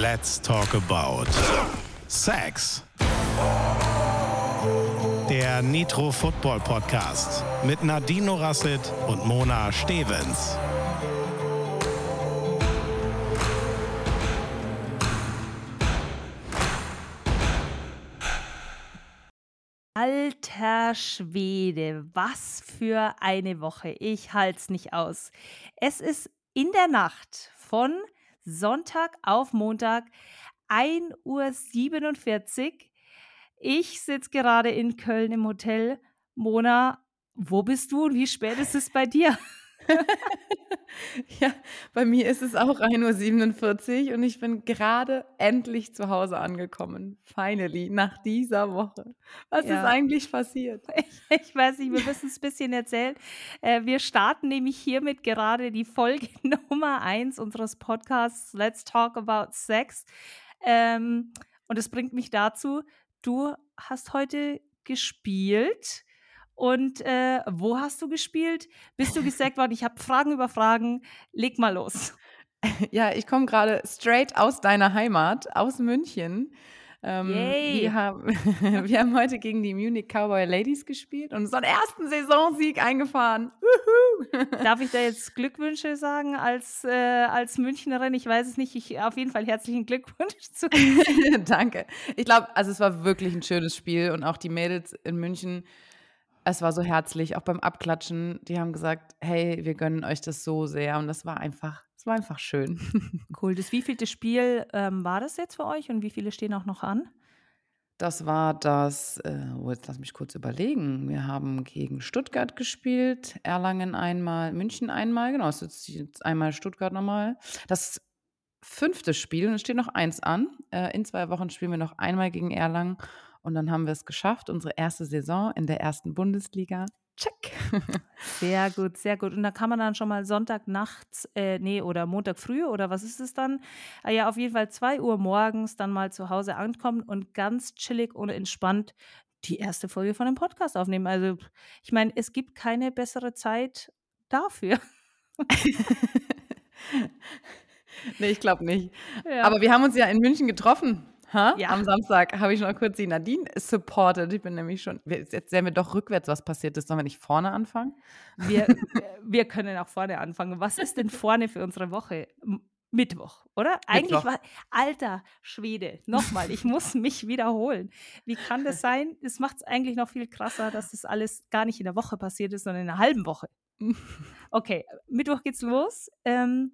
Let's talk about Sex. Der Nitro Football Podcast mit Nadine Rasset und Mona Stevens. Alter Schwede, was für eine Woche. Ich halte es nicht aus. Es ist in der Nacht von Sonntag auf Montag 1.47 Uhr. Ich sitze gerade in Köln im Hotel. Mona, wo bist du und wie spät ist es bei dir? Ja, bei mir ist es auch 1.47 Uhr und ich bin gerade endlich zu Hause angekommen. Finally, nach dieser Woche. Was ist Ja. eigentlich passiert? Ich, ich weiß nicht, wir müssen es ein bisschen erzählen. Äh, wir starten nämlich hiermit gerade die Folge Nummer 1 unseres Podcasts Let's Talk About Sex. Ähm, und es bringt mich dazu, du hast heute gespielt. Und äh, wo hast du gespielt? Bist du gesackt worden? Ich habe Fragen über Fragen. Leg mal los. Ja, ich komme gerade straight aus deiner Heimat, aus München. Ähm, Yay. wir, haben, wir haben heute gegen die Munich Cowboy Ladies gespielt und unseren ersten Saisonsieg eingefahren. Darf ich da jetzt Glückwünsche sagen als, äh, als Münchnerin? Ich weiß es nicht. Ich, auf jeden Fall herzlichen Glückwunsch zu Danke. Ich glaube, also es war wirklich ein schönes Spiel und auch die Mädels in München, es war so herzlich, auch beim Abklatschen, die haben gesagt, hey, wir gönnen euch das so sehr und das war einfach, es war einfach schön. Cool. Das wievielte Spiel ähm, war das jetzt für euch und wie viele stehen auch noch an? Das war das, äh, oh, jetzt lass mich kurz überlegen. Wir haben gegen Stuttgart gespielt, Erlangen einmal, München einmal, genau, es ist jetzt einmal Stuttgart nochmal. Das fünfte Spiel, und es steht noch eins an. Äh, in zwei Wochen spielen wir noch einmal gegen Erlangen und dann haben wir es geschafft, unsere erste Saison in der ersten Bundesliga. Check. Sehr gut, sehr gut. Und da kann man dann schon mal Sonntag nachts, äh, nee, oder Montag früh oder was ist es dann? Ah ja, auf jeden Fall 2 Uhr morgens dann mal zu Hause ankommen und ganz chillig und entspannt die erste Folge von dem Podcast aufnehmen. Also, ich meine, es gibt keine bessere Zeit dafür. nee, ich glaube nicht. Ja. Aber wir haben uns ja in München getroffen. Ha? Ja. Am Samstag habe ich noch kurz die Nadine supported. Ich bin nämlich schon. Jetzt sehen wir doch rückwärts, was passiert ist. Sollen wir nicht vorne anfangen? Wir, wir können auch vorne anfangen. Was ist denn vorne für unsere Woche? Mittwoch, oder? Eigentlich Mittwoch. war, alter Schwede, nochmal, ich muss mich wiederholen. Wie kann das sein? Das macht es eigentlich noch viel krasser, dass das alles gar nicht in der Woche passiert ist, sondern in einer halben Woche. Okay, Mittwoch geht's los. Ähm,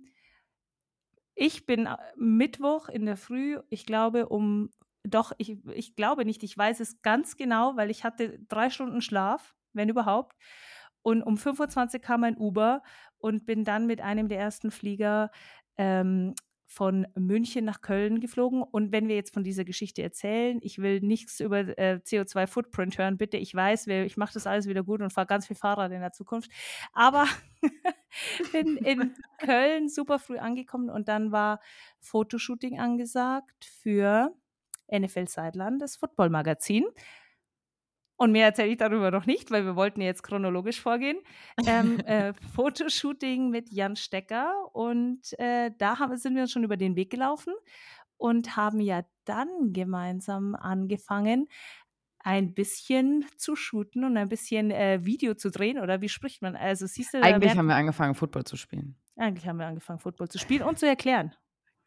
ich bin äh, Mittwoch in der Früh, ich glaube um, doch, ich, ich glaube nicht, ich weiß es ganz genau, weil ich hatte drei Stunden Schlaf, wenn überhaupt. Und um 25 kam ein Uber und bin dann mit einem der ersten Flieger ähm, von München nach Köln geflogen. Und wenn wir jetzt von dieser Geschichte erzählen, ich will nichts über äh, CO2-Footprint hören, bitte. Ich weiß, ich mache das alles wieder gut und fahre ganz viel Fahrrad in der Zukunft. Aber bin in Köln super früh angekommen und dann war Fotoshooting angesagt für NFL Sideline, das Football-Magazin. Und mehr erzähle ich darüber noch nicht, weil wir wollten jetzt chronologisch vorgehen. Ähm, äh, Fotoshooting mit Jan Stecker und äh, da haben, sind wir uns schon über den Weg gelaufen und haben ja dann gemeinsam angefangen, ein bisschen zu shooten und ein bisschen äh, Video zu drehen oder wie spricht man? Also siehst du, Eigentlich haben wir angefangen, Football zu spielen. eigentlich haben wir angefangen, Football zu spielen und zu erklären.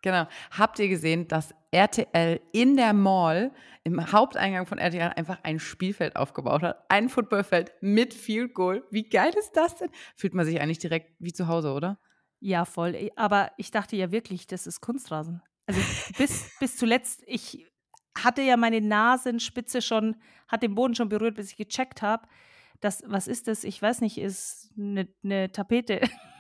Genau. Habt ihr gesehen, dass RTL in der Mall, im Haupteingang von RTL, einfach ein Spielfeld aufgebaut hat? Ein Footballfeld mit Field Goal. Wie geil ist das denn? Fühlt man sich eigentlich direkt wie zu Hause, oder? Ja, voll. Aber ich dachte ja wirklich, das ist Kunstrasen. Also bis, bis zuletzt, ich hatte ja meine Nasenspitze schon, hat den Boden schon berührt, bis ich gecheckt habe. Das, was ist das? Ich weiß nicht, ist eine, eine Tapete.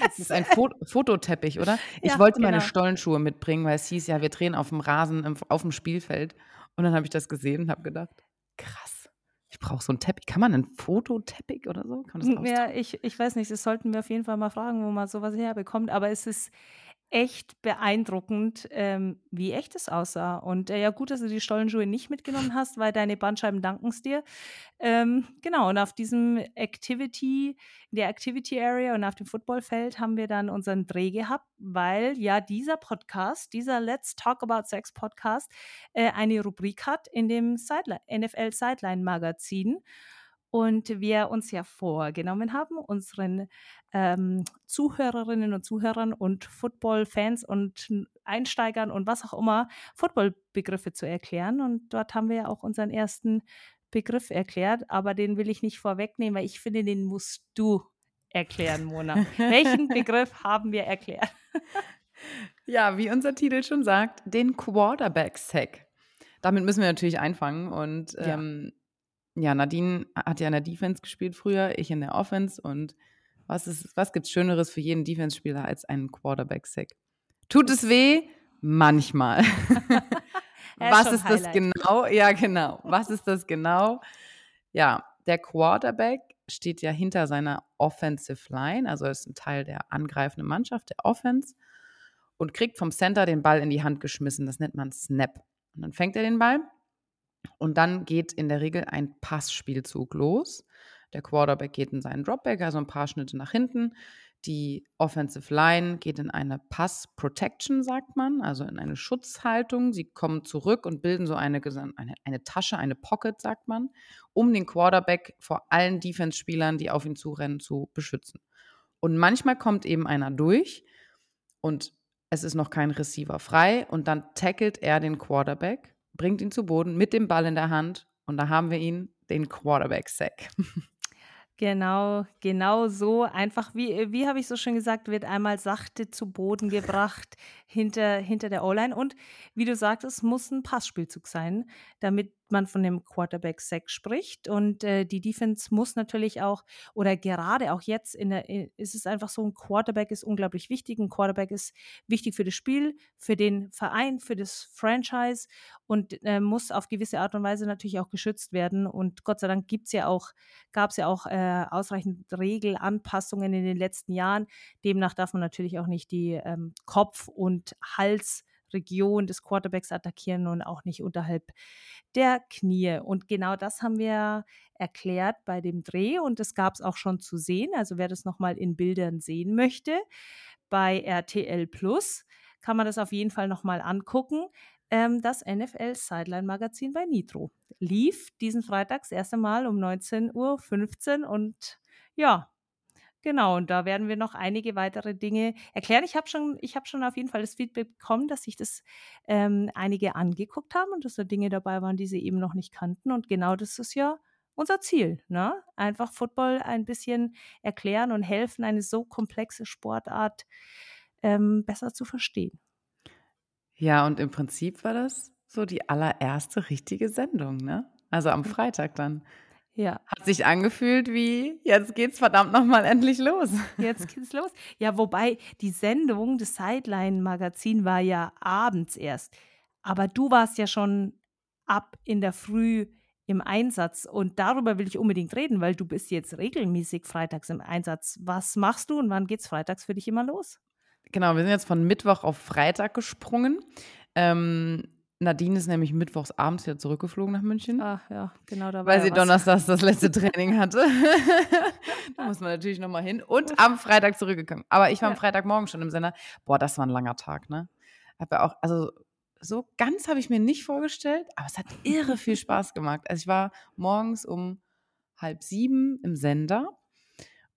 Das ist ein Fo Fototeppich, oder? Ich Ja, wollte meine genau. Stollenschuhe mitbringen, weil es hieß ja, wir drehen auf dem Rasen, im, auf dem Spielfeld. Und dann habe ich das gesehen und habe gedacht, krass, ich brauche so einen Teppich. Kann man einen Fototeppich oder so? Kann man das Ja, ich, ich weiß nicht, das sollten wir auf jeden Fall mal fragen, wo man sowas herbekommt. Aber es ist echt beeindruckend, ähm, wie echt es aussah. Und äh, ja, gut, dass du die Stollenschuhe nicht mitgenommen hast, weil deine Bandscheiben danken es dir. Ähm, genau, und auf diesem Activity, in der Activity Area und auf dem Footballfeld haben wir dann unseren Dreh gehabt, weil ja dieser Podcast, dieser Let's Talk About Sex Podcast, äh, eine Rubrik hat in dem Sideli NFL Sideline Magazin und wir uns ja vorgenommen haben, unseren ähm, Zuhörerinnen und Zuhörern und Football-Fans und Einsteigern und was auch immer Football-Begriffe zu erklären. Und dort haben wir ja auch unseren ersten Begriff erklärt, aber den will ich nicht vorwegnehmen, weil ich finde, den musst du erklären, Mona. Welchen Begriff haben wir erklärt? ja, wie unser Titel schon sagt, den Quarterback-Sack. Damit müssen wir natürlich einfangen und ja. ähm, ja, Nadine hat ja in der Defense gespielt früher, ich in der Offense. Und was, ist, was gibt es Schöneres für jeden Defense-Spieler als einen Quarterback-Sack? Tut es weh? Manchmal. was ist das genau? Ja, genau. Was ist das genau? Ja, der Quarterback steht ja hinter seiner Offensive Line, also ist ein Teil der angreifenden Mannschaft, der Offense, und kriegt vom Center den Ball in die Hand geschmissen. Das nennt man Snap. Und dann fängt er den Ball und dann geht in der Regel ein Passspielzug los. Der Quarterback geht in seinen Dropback, also ein paar Schnitte nach hinten. Die Offensive Line geht in eine Pass Protection, sagt man, also in eine Schutzhaltung. Sie kommen zurück und bilden so eine, eine, eine Tasche, eine Pocket, sagt man, um den Quarterback vor allen Defense-Spielern, die auf ihn zurennen, zu beschützen. Und manchmal kommt eben einer durch und es ist noch kein Receiver frei und dann tackelt er den Quarterback bringt ihn zu Boden mit dem Ball in der Hand und da haben wir ihn, den Quarterback-Sack. Genau, genau so. Einfach, wie, wie habe ich so schön gesagt, wird einmal sachte zu Boden gebracht hinter, hinter der O-Line. Und wie du sagtest, muss ein Passspielzug sein, damit man von dem Quarterback-Sack spricht. Und äh, die Defense muss natürlich auch, oder gerade auch jetzt in der, ist es einfach so, ein Quarterback ist unglaublich wichtig. Ein Quarterback ist wichtig für das Spiel, für den Verein, für das Franchise und äh, muss auf gewisse Art und Weise natürlich auch geschützt werden. Und Gott sei Dank gibt's ja auch, gab es ja auch äh, ausreichend Regelanpassungen in den letzten Jahren. Demnach darf man natürlich auch nicht die ähm, Kopf- und Hals- Region des Quarterbacks attackieren und auch nicht unterhalb der Knie. Und genau das haben wir erklärt bei dem Dreh und das gab es auch schon zu sehen. Also wer das nochmal in Bildern sehen möchte, bei RTL Plus kann man das auf jeden Fall nochmal angucken. Ähm, das NFL Sideline Magazin bei Nitro lief diesen Freitag das erste Mal um 19.15 Uhr und ja, Genau, und da werden wir noch einige weitere Dinge erklären. Ich habe schon, ich schon auf jeden Fall das Feedback bekommen, dass sich das ähm, einige angeguckt haben und dass da Dinge dabei waren, die sie eben noch nicht kannten. Und genau das ist ja unser Ziel, ne? Einfach Football ein bisschen erklären und helfen, eine so komplexe Sportart ähm, besser zu verstehen. Ja, und im Prinzip war das so die allererste richtige Sendung, ne? Also am Freitag dann. Ja. Hat sich angefühlt wie, jetzt geht's verdammt nochmal endlich los. Jetzt geht's los. Ja, wobei die Sendung, das Sideline-Magazin war ja abends erst. Aber du warst ja schon ab in der Früh im Einsatz und darüber will ich unbedingt reden, weil du bist jetzt regelmäßig freitags im Einsatz. Was machst du und wann geht's freitags für dich immer los? Genau, wir sind jetzt von Mittwoch auf Freitag gesprungen. Ähm, Nadine ist nämlich mittwochs abends wieder zurückgeflogen nach München. Ah, ja, genau da Weil sie ja donnerstags das letzte Training hatte. da muss man natürlich nochmal hin. Und am Freitag zurückgekommen. Aber ich war am Freitagmorgen schon im Sender. Boah, das war ein langer Tag, ne? Hab ja auch, also so ganz habe ich mir nicht vorgestellt, aber es hat irre viel Spaß gemacht. Also ich war morgens um halb sieben im Sender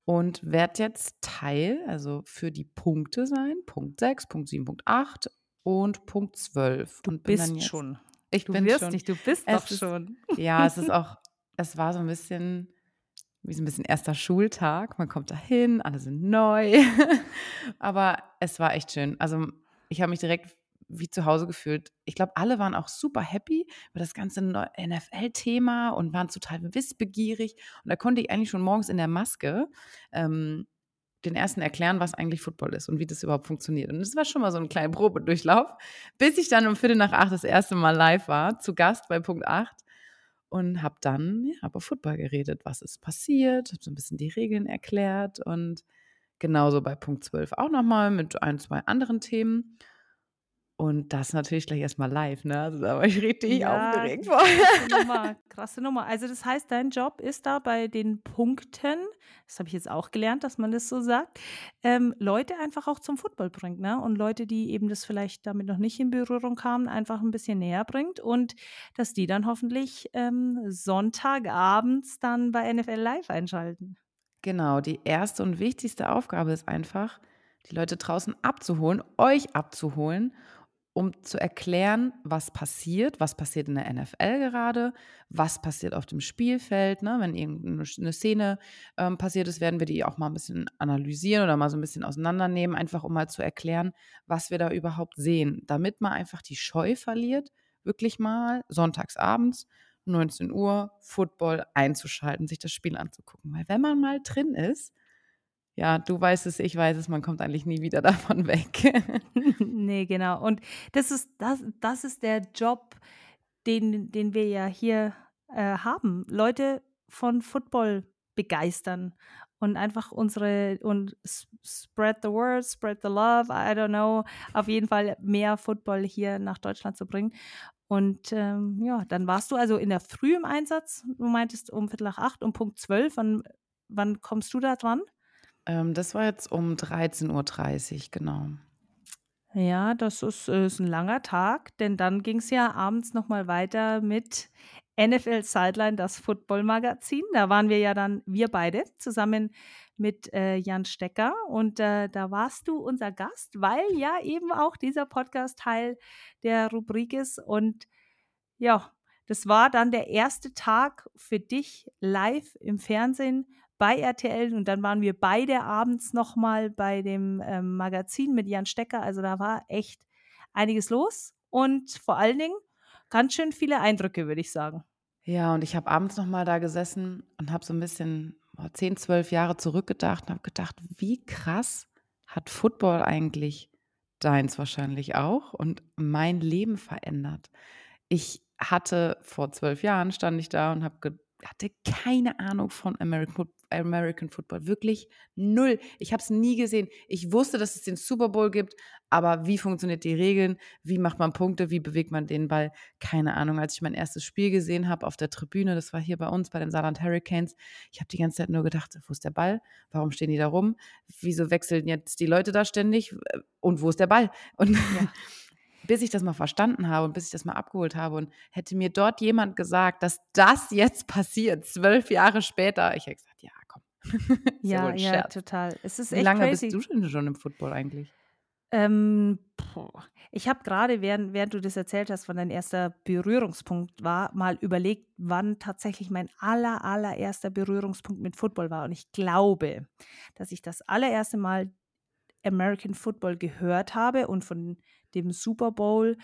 und werde jetzt Teil, also für die Punkte sein, Punkt 6, Punkt 7, Punkt 8 und Punkt 12. Du und bist jetzt, schon. Ich du bin wirst schon. nicht, du bist es doch ist, schon. Ja, es ist auch, es war so ein bisschen wie so ein bisschen erster Schultag. Man kommt da hin, alle sind neu. Aber es war echt schön. Also ich habe mich direkt wie zu Hause gefühlt. Ich glaube, alle waren auch super happy über das ganze NFL-Thema und waren total wissbegierig. Und da konnte ich eigentlich schon morgens in der Maske ähm, den ersten erklären, was eigentlich Football ist und wie das überhaupt funktioniert. Und das war schon mal so ein kleiner Probedurchlauf, bis ich dann um Viertel nach acht das erste Mal live war, zu Gast bei Punkt 8 und habe dann ja, über Football geredet, was ist passiert, habe so ein bisschen die Regeln erklärt und Genauso bei Punkt 12 auch nochmal mit ein, zwei anderen Themen. Und das natürlich gleich erstmal live, ne? Also da war ich richtig Ja, aufgeregt vor. krasse Nummer, krasse Nummer. Also das heißt, dein Job ist da bei den Punkten, das habe ich jetzt auch gelernt, dass man das so sagt, ähm, Leute einfach auch zum Football bringt, ne? Und Leute, die eben das vielleicht damit noch nicht in Berührung kamen, einfach ein bisschen näher bringt und dass die dann hoffentlich ähm, Sonntagabends dann bei NFL Live einschalten. Genau, die erste und wichtigste Aufgabe ist einfach, die Leute draußen abzuholen, euch abzuholen, um zu erklären, was passiert, was passiert in der NFL gerade, was passiert auf dem Spielfeld. Ne? Wenn irgendeine Szene ähm, passiert ist, werden wir die auch mal ein bisschen analysieren oder mal so ein bisschen auseinandernehmen, einfach um mal zu erklären, was wir da überhaupt sehen, damit man einfach die Scheu verliert, wirklich mal sonntagsabends 19 Uhr Football einzuschalten, sich das Spiel anzugucken. Weil wenn man mal drin ist, ja, du weißt es, ich weiß es, man kommt eigentlich nie wieder davon weg. nee, genau. Und das ist, das, das ist der Job, den, den wir ja hier äh, haben. Leute von Football begeistern und einfach unsere und spread the word, spread the love, I don't know, auf jeden Fall mehr Football hier nach Deutschland zu bringen. Und ähm, ja, dann warst du also in der Früh im Einsatz. Du meintest um Viertel nach acht, um Punkt zwölf. Wann, wann kommst du da dran? Ähm, das war jetzt um 13.30 Uhr, genau. Ja, das ist, äh, ist ein langer Tag, denn dann ging es ja abends nochmal weiter mit NFL Sideline, das Football-Magazin. Da waren wir ja dann, wir beide, zusammen mit äh, Jan Stecker. Und äh, da warst du unser Gast, weil ja eben auch dieser Podcast Teil der Rubrik ist. Und ja, das war dann der erste Tag für dich live im Fernsehen bei RTL und dann waren wir beide abends nochmal bei dem ähm, Magazin mit Jan Stecker. Also da war echt einiges los und vor allen Dingen ganz schön viele Eindrücke, würde ich sagen. Ja, und ich habe abends nochmal da gesessen und habe so ein bisschen oh, 10, 12 Jahre zurückgedacht und habe gedacht, wie krass hat Football eigentlich deins wahrscheinlich auch und mein Leben verändert. Ich hatte vor zwölf Jahren, stand ich da und habe hatte keine Ahnung von American, American Football. Wirklich null. Ich habe es nie gesehen. Ich wusste, dass es den Super Bowl gibt, aber wie funktioniert die Regeln? Wie macht man Punkte? Wie bewegt man den Ball? Keine Ahnung. Als ich mein erstes Spiel gesehen habe auf der Tribüne, das war hier bei uns bei den Saarland Hurricanes, ich habe die ganze Zeit nur gedacht, wo ist der Ball? Warum stehen die da rum? Wieso wechseln jetzt die Leute da ständig? Und wo ist der Ball? Und ja. bis ich das mal verstanden habe und bis ich das mal abgeholt habe und hätte mir dort jemand gesagt, dass das jetzt passiert, zwölf Jahre später, ich hätte gesagt, ja. ja, ja, ja total. Es ist Wie lange crazy. bist du denn schon im Football eigentlich? Ähm, ich habe gerade, während, während du das erzählt hast, wann dein erster Berührungspunkt war, mal überlegt, wann tatsächlich mein aller, allererster Berührungspunkt mit Football war. Und ich glaube, dass ich das allererste Mal American Football gehört habe und von dem Super Bowl,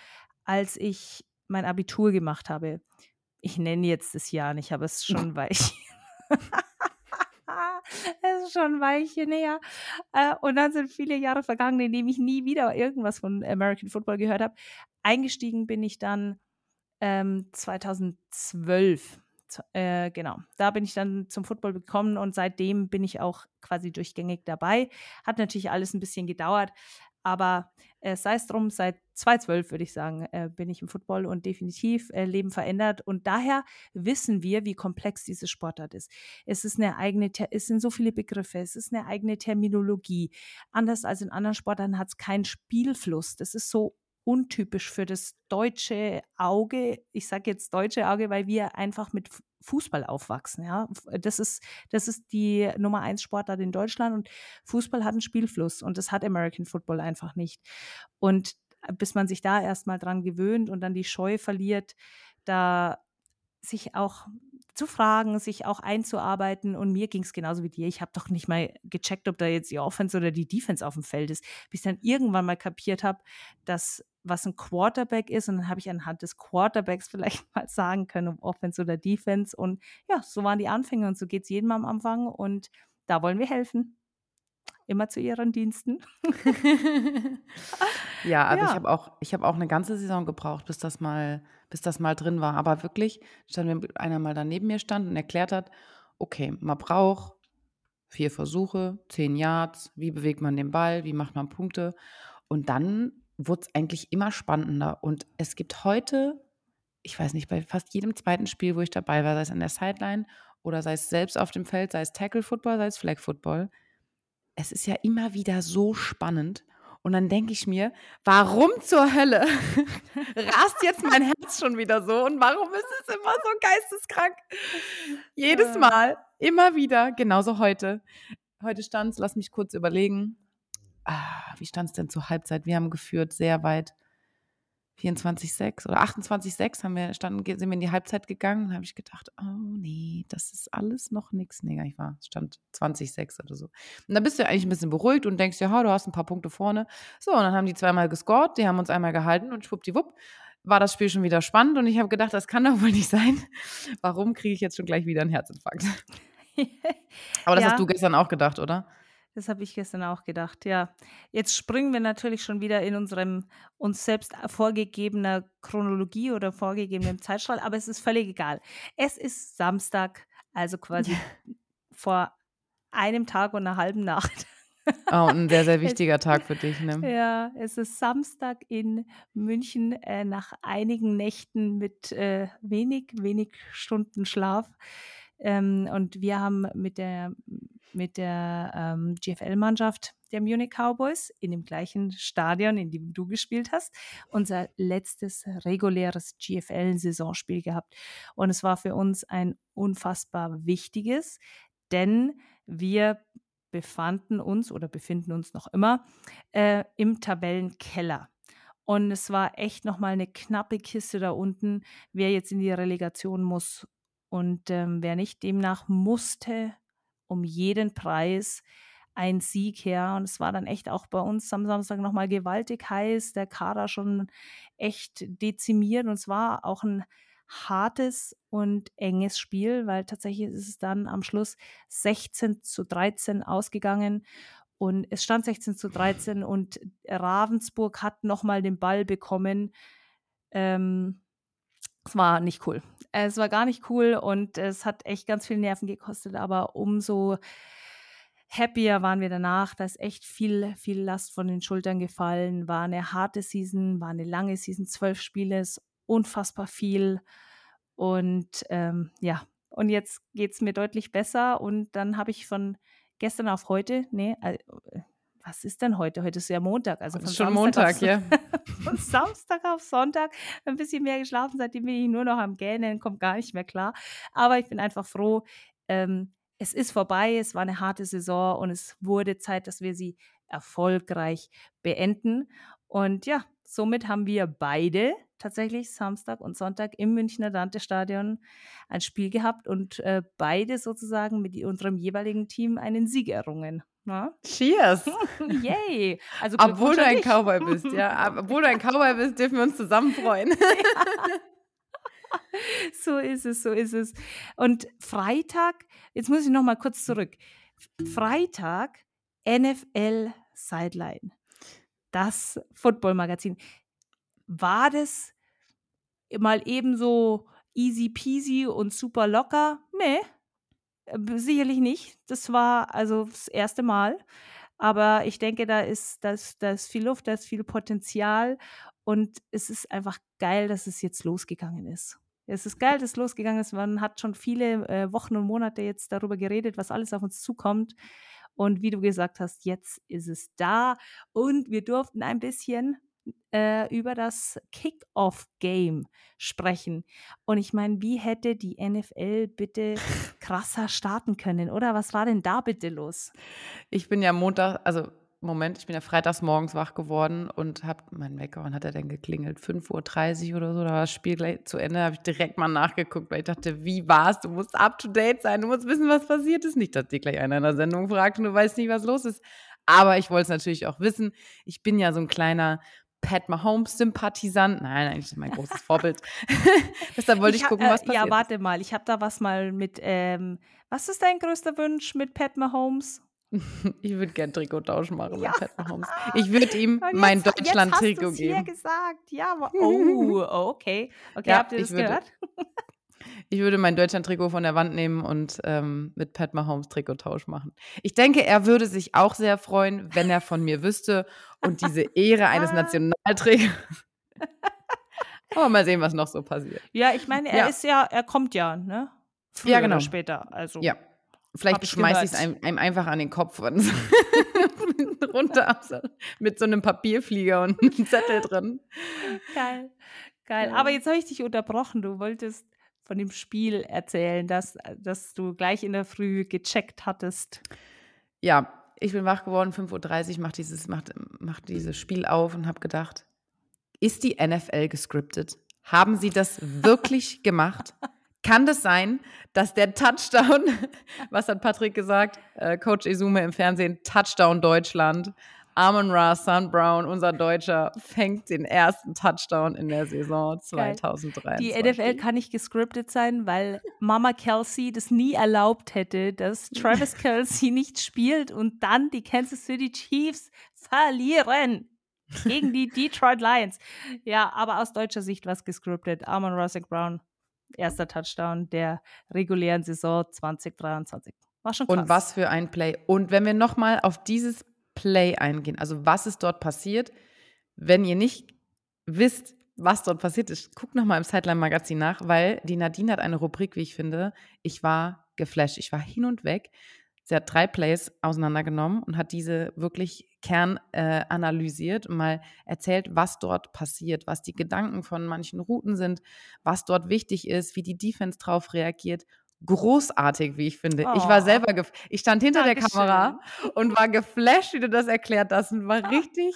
als ich mein Abitur gemacht habe. Ich nenne jetzt das Jahr nicht, aber es ist schon weich. es ist schon ein Weilchen her. Äh, und dann sind viele Jahre vergangen, in denen ich nie wieder irgendwas von American Football gehört habe. Eingestiegen bin ich dann ähm, 2012. Äh, genau, da bin ich dann zum Football gekommen und seitdem bin ich auch quasi durchgängig dabei. Hat natürlich alles ein bisschen gedauert, aber äh, sei es drum, seit 2012 würde ich sagen, äh, bin ich im Football und definitiv äh, Leben verändert. Und daher wissen wir, wie komplex diese Sportart ist. Es ist eine eigene, es sind so viele Begriffe, es ist eine eigene Terminologie. Anders als in anderen Sportarten hat es keinen Spielfluss. Das ist so untypisch für das deutsche Auge. Ich sage jetzt deutsche Auge, weil wir einfach mit Fußball aufwachsen. Ja, das ist das ist die Nummer eins Sportart in Deutschland und Fußball hat einen Spielfluss und das hat American Football einfach nicht. Und bis man sich da erstmal dran gewöhnt und dann die Scheu verliert, da sich auch zu fragen, sich auch einzuarbeiten. Und mir ging es genauso wie dir. Ich habe doch nicht mal gecheckt, ob da jetzt die Offense oder die Defense auf dem Feld ist, bis ich dann irgendwann mal kapiert habe, dass was ein Quarterback ist. Und dann habe ich anhand des Quarterbacks vielleicht mal sagen können, ob Offense oder Defense. Und ja, so waren die Anfänge und so geht es jedem am Anfang. Und da wollen wir helfen. Immer zu ihren Diensten. ja, also ja. ich habe auch, ich auch eine ganze Saison gebraucht, bis das mal, bis das mal drin war. Aber wirklich, stand, wenn einer mal daneben mir stand und erklärt hat, okay, man braucht vier Versuche, zehn Yards, wie bewegt man den Ball, wie macht man Punkte. Und dann wurde es eigentlich immer spannender. Und es gibt heute, ich weiß nicht, bei fast jedem zweiten Spiel, wo ich dabei war, sei es an der Sideline oder sei es selbst auf dem Feld, sei es Tackle Football, sei es Flag Football, es ist ja immer wieder so spannend. Und dann denke ich mir, warum zur Hölle rast jetzt mein Herz schon wieder so? Und warum ist es immer so geisteskrank? Jedes Mal, immer wieder, genauso heute. Heute stand es, lass mich kurz überlegen. Ah, wie stand es denn zur Halbzeit? Wir haben geführt sehr weit. 24,6 oder 28,6 haben wir, standen, sind wir in die Halbzeit gegangen und habe ich gedacht, oh nee, das ist alles noch nichts. Nee, ich war, es stand 20,6 oder so. Und dann bist du eigentlich ein bisschen beruhigt und denkst, ja, du hast ein paar Punkte vorne. So, und dann haben die zweimal gescored, die haben uns einmal gehalten und schwuppdiwupp war das Spiel schon wieder spannend und ich habe gedacht, das kann doch wohl nicht sein. Warum kriege ich jetzt schon gleich wieder einen Herzinfarkt? Aber das ja. hast du gestern auch gedacht, oder? Das habe ich gestern auch gedacht, ja. Jetzt springen wir natürlich schon wieder in unserem uns selbst vorgegebener Chronologie oder vorgegebenen Zeitstrahl, aber es ist völlig egal. Es ist Samstag, also quasi vor einem Tag und einer halben Nacht. Oh, ein sehr, sehr wichtiger Tag für dich, ne? Ja, es ist Samstag in München äh, nach einigen Nächten mit äh, wenig, wenig Stunden Schlaf. Ähm, und wir haben mit der mit der ähm, GFL-Mannschaft der Munich Cowboys in dem gleichen Stadion, in dem du gespielt hast, unser letztes reguläres GFL-Saisonspiel gehabt. Und es war für uns ein unfassbar wichtiges, denn wir befanden uns oder befinden uns noch immer äh, im Tabellenkeller. Und es war echt nochmal eine knappe Kiste da unten, wer jetzt in die Relegation muss und ähm, wer nicht. Demnach musste um jeden Preis ein Sieg her. Und es war dann echt auch bei uns am Samstag nochmal gewaltig heiß, der Kader schon echt dezimiert. Und es war auch ein hartes und enges Spiel, weil tatsächlich ist es dann am Schluss 16 zu 13 ausgegangen. Und es stand 16 zu 13 und Ravensburg hat nochmal den Ball bekommen. Ähm, es war nicht cool. Es war gar nicht cool und es hat echt ganz viel Nerven gekostet, aber umso happier waren wir danach. Da ist echt viel, viel Last von den Schultern gefallen. War eine harte Season, war eine lange Season, zwölf Spiele, ist unfassbar viel. Und ähm, ja, und jetzt geht es mir deutlich besser. Und dann habe ich von gestern auf heute, nee, was ist denn heute? Heute ist ja Montag. Also von schon Samstag Montag, auf, ja. von Samstag auf Sonntag ein bisschen mehr geschlafen. Seitdem bin ich nur noch am Gähnen, kommt gar nicht mehr klar. Aber ich bin einfach froh. Ähm, es ist vorbei. Es war eine harte Saison und es wurde Zeit, dass wir sie erfolgreich beenden. Und ja, somit haben wir beide tatsächlich Samstag und Sonntag im Münchner Dante-Stadion ein Spiel gehabt und äh, beide sozusagen mit unserem jeweiligen Team einen Sieg errungen. Na? Cheers! Yay! Also obwohl du ein dich. Cowboy bist, ja. Obwohl du ein Cowboy bist, dürfen wir uns zusammen freuen. Ja. So ist es, so ist es. Und Freitag, jetzt muss ich noch mal kurz zurück. Freitag NFL Sideline. Das Football-Magazin. War das mal eben so easy peasy und super locker? Nee, äh, sicherlich nicht. Das war also das erste Mal. Aber ich denke, da ist, da, ist, da ist viel Luft, da ist viel Potenzial. Und es ist einfach geil, dass es jetzt losgegangen ist. Es ist geil, dass es losgegangen ist. Man hat schon viele äh, Wochen und Monate jetzt darüber geredet, was alles auf uns zukommt. Und wie du gesagt hast, jetzt ist es da. Und wir durften ein bisschen äh, über das Kick-Off-Game sprechen. Und ich meine, wie hätte die NFL bitte krasser starten können, oder? Was war denn da bitte los? Ich bin ja Montag, also Moment, ich bin ja freitags morgens wach geworden und habe mein Wecker, wann hat er denn geklingelt? 5.30 Uhr oder so, da war das Spiel gleich zu Ende, habe ich direkt mal nachgeguckt, weil ich dachte, wie war's? Du musst up to date sein, du musst wissen, was passiert ist. Nicht, dass dir gleich einer in der Sendung fragt und du weißt nicht, was los ist. Aber ich wollte es natürlich auch wissen. Ich bin ja so ein kleiner Pat Mahomes-Sympathisant. Nein, eigentlich ist mein großes Vorbild. Deshalb wollte ich, ich gucken, was äh, passiert. Ja, warte mal, ich habe da was mal mit, ähm, was ist dein größter Wunsch mit Pat Mahomes? ich würde gerne Trikottausch machen ja. mit Pat Mahomes. Ich würde ihm jetzt, mein Deutschland-Trikot geben. Hier gesagt, ja, oh, okay. Okay, ja, habt ihr das gehört? Ich würde mein Deutschland-Trikot von der Wand nehmen und ähm, mit Pat Mahomes Trikottausch machen. Ich denke, er würde sich auch sehr freuen, wenn er von mir wüsste und diese Ehre eines Nationalträgers. Aber mal sehen, was noch so passiert. Ja, ich meine, er ja. ist ja, er kommt ja, ne? Früher ja, genau. Oder später. Also. Ja. Vielleicht schmeiße ich es einem, einem, einfach an den Kopf und runter mit so einem Papierflieger und einem Zettel drin. Geil. Geil. Ja. Aber jetzt habe ich dich unterbrochen. Du wolltest von dem Spiel erzählen, dass, dass du gleich in der Früh gecheckt hattest. Ja, ich bin wach geworden, 5.30 Uhr, mach dieses, mach, mach dieses Spiel auf und habe gedacht, ist die NFL gescriptet? Haben sie das wirklich gemacht? Kann das sein, dass der Touchdown, was hat Patrick gesagt? Äh, Coach Izume im Fernsehen, Touchdown Deutschland. Amon Ra Sun Brown, unser Deutscher, fängt den ersten Touchdown in der Saison 2003. Die NFL kann nicht gescriptet sein, weil Mama Kelsey das nie erlaubt hätte, dass Travis Kelsey nicht spielt und dann die Kansas City Chiefs verlieren gegen die Detroit Lions. Ja, aber aus deutscher Sicht war es gescriptet. Amon Russell Brown erster Touchdown der regulären Saison 2023. War schon krass. Und was für ein Play. Und wenn wir nochmal auf dieses Play eingehen, also was ist dort passiert, wenn ihr nicht wisst, was dort passiert ist, guckt nochmal im Sideline-Magazin nach, weil die Nadine hat eine Rubrik, wie ich finde. Ich war geflasht, ich war hin und weg. Sie hat drei Plays auseinandergenommen und hat diese wirklich Kern äh, und mal erzählt, was dort passiert, was die Gedanken von manchen Routen sind, was dort wichtig ist, wie die Defense drauf reagiert. Großartig, wie ich finde. Oh. Ich war oh. selber, ich stand hinter Dankeschön. der Kamera und war geflasht, wie du das erklärt hast und war richtig,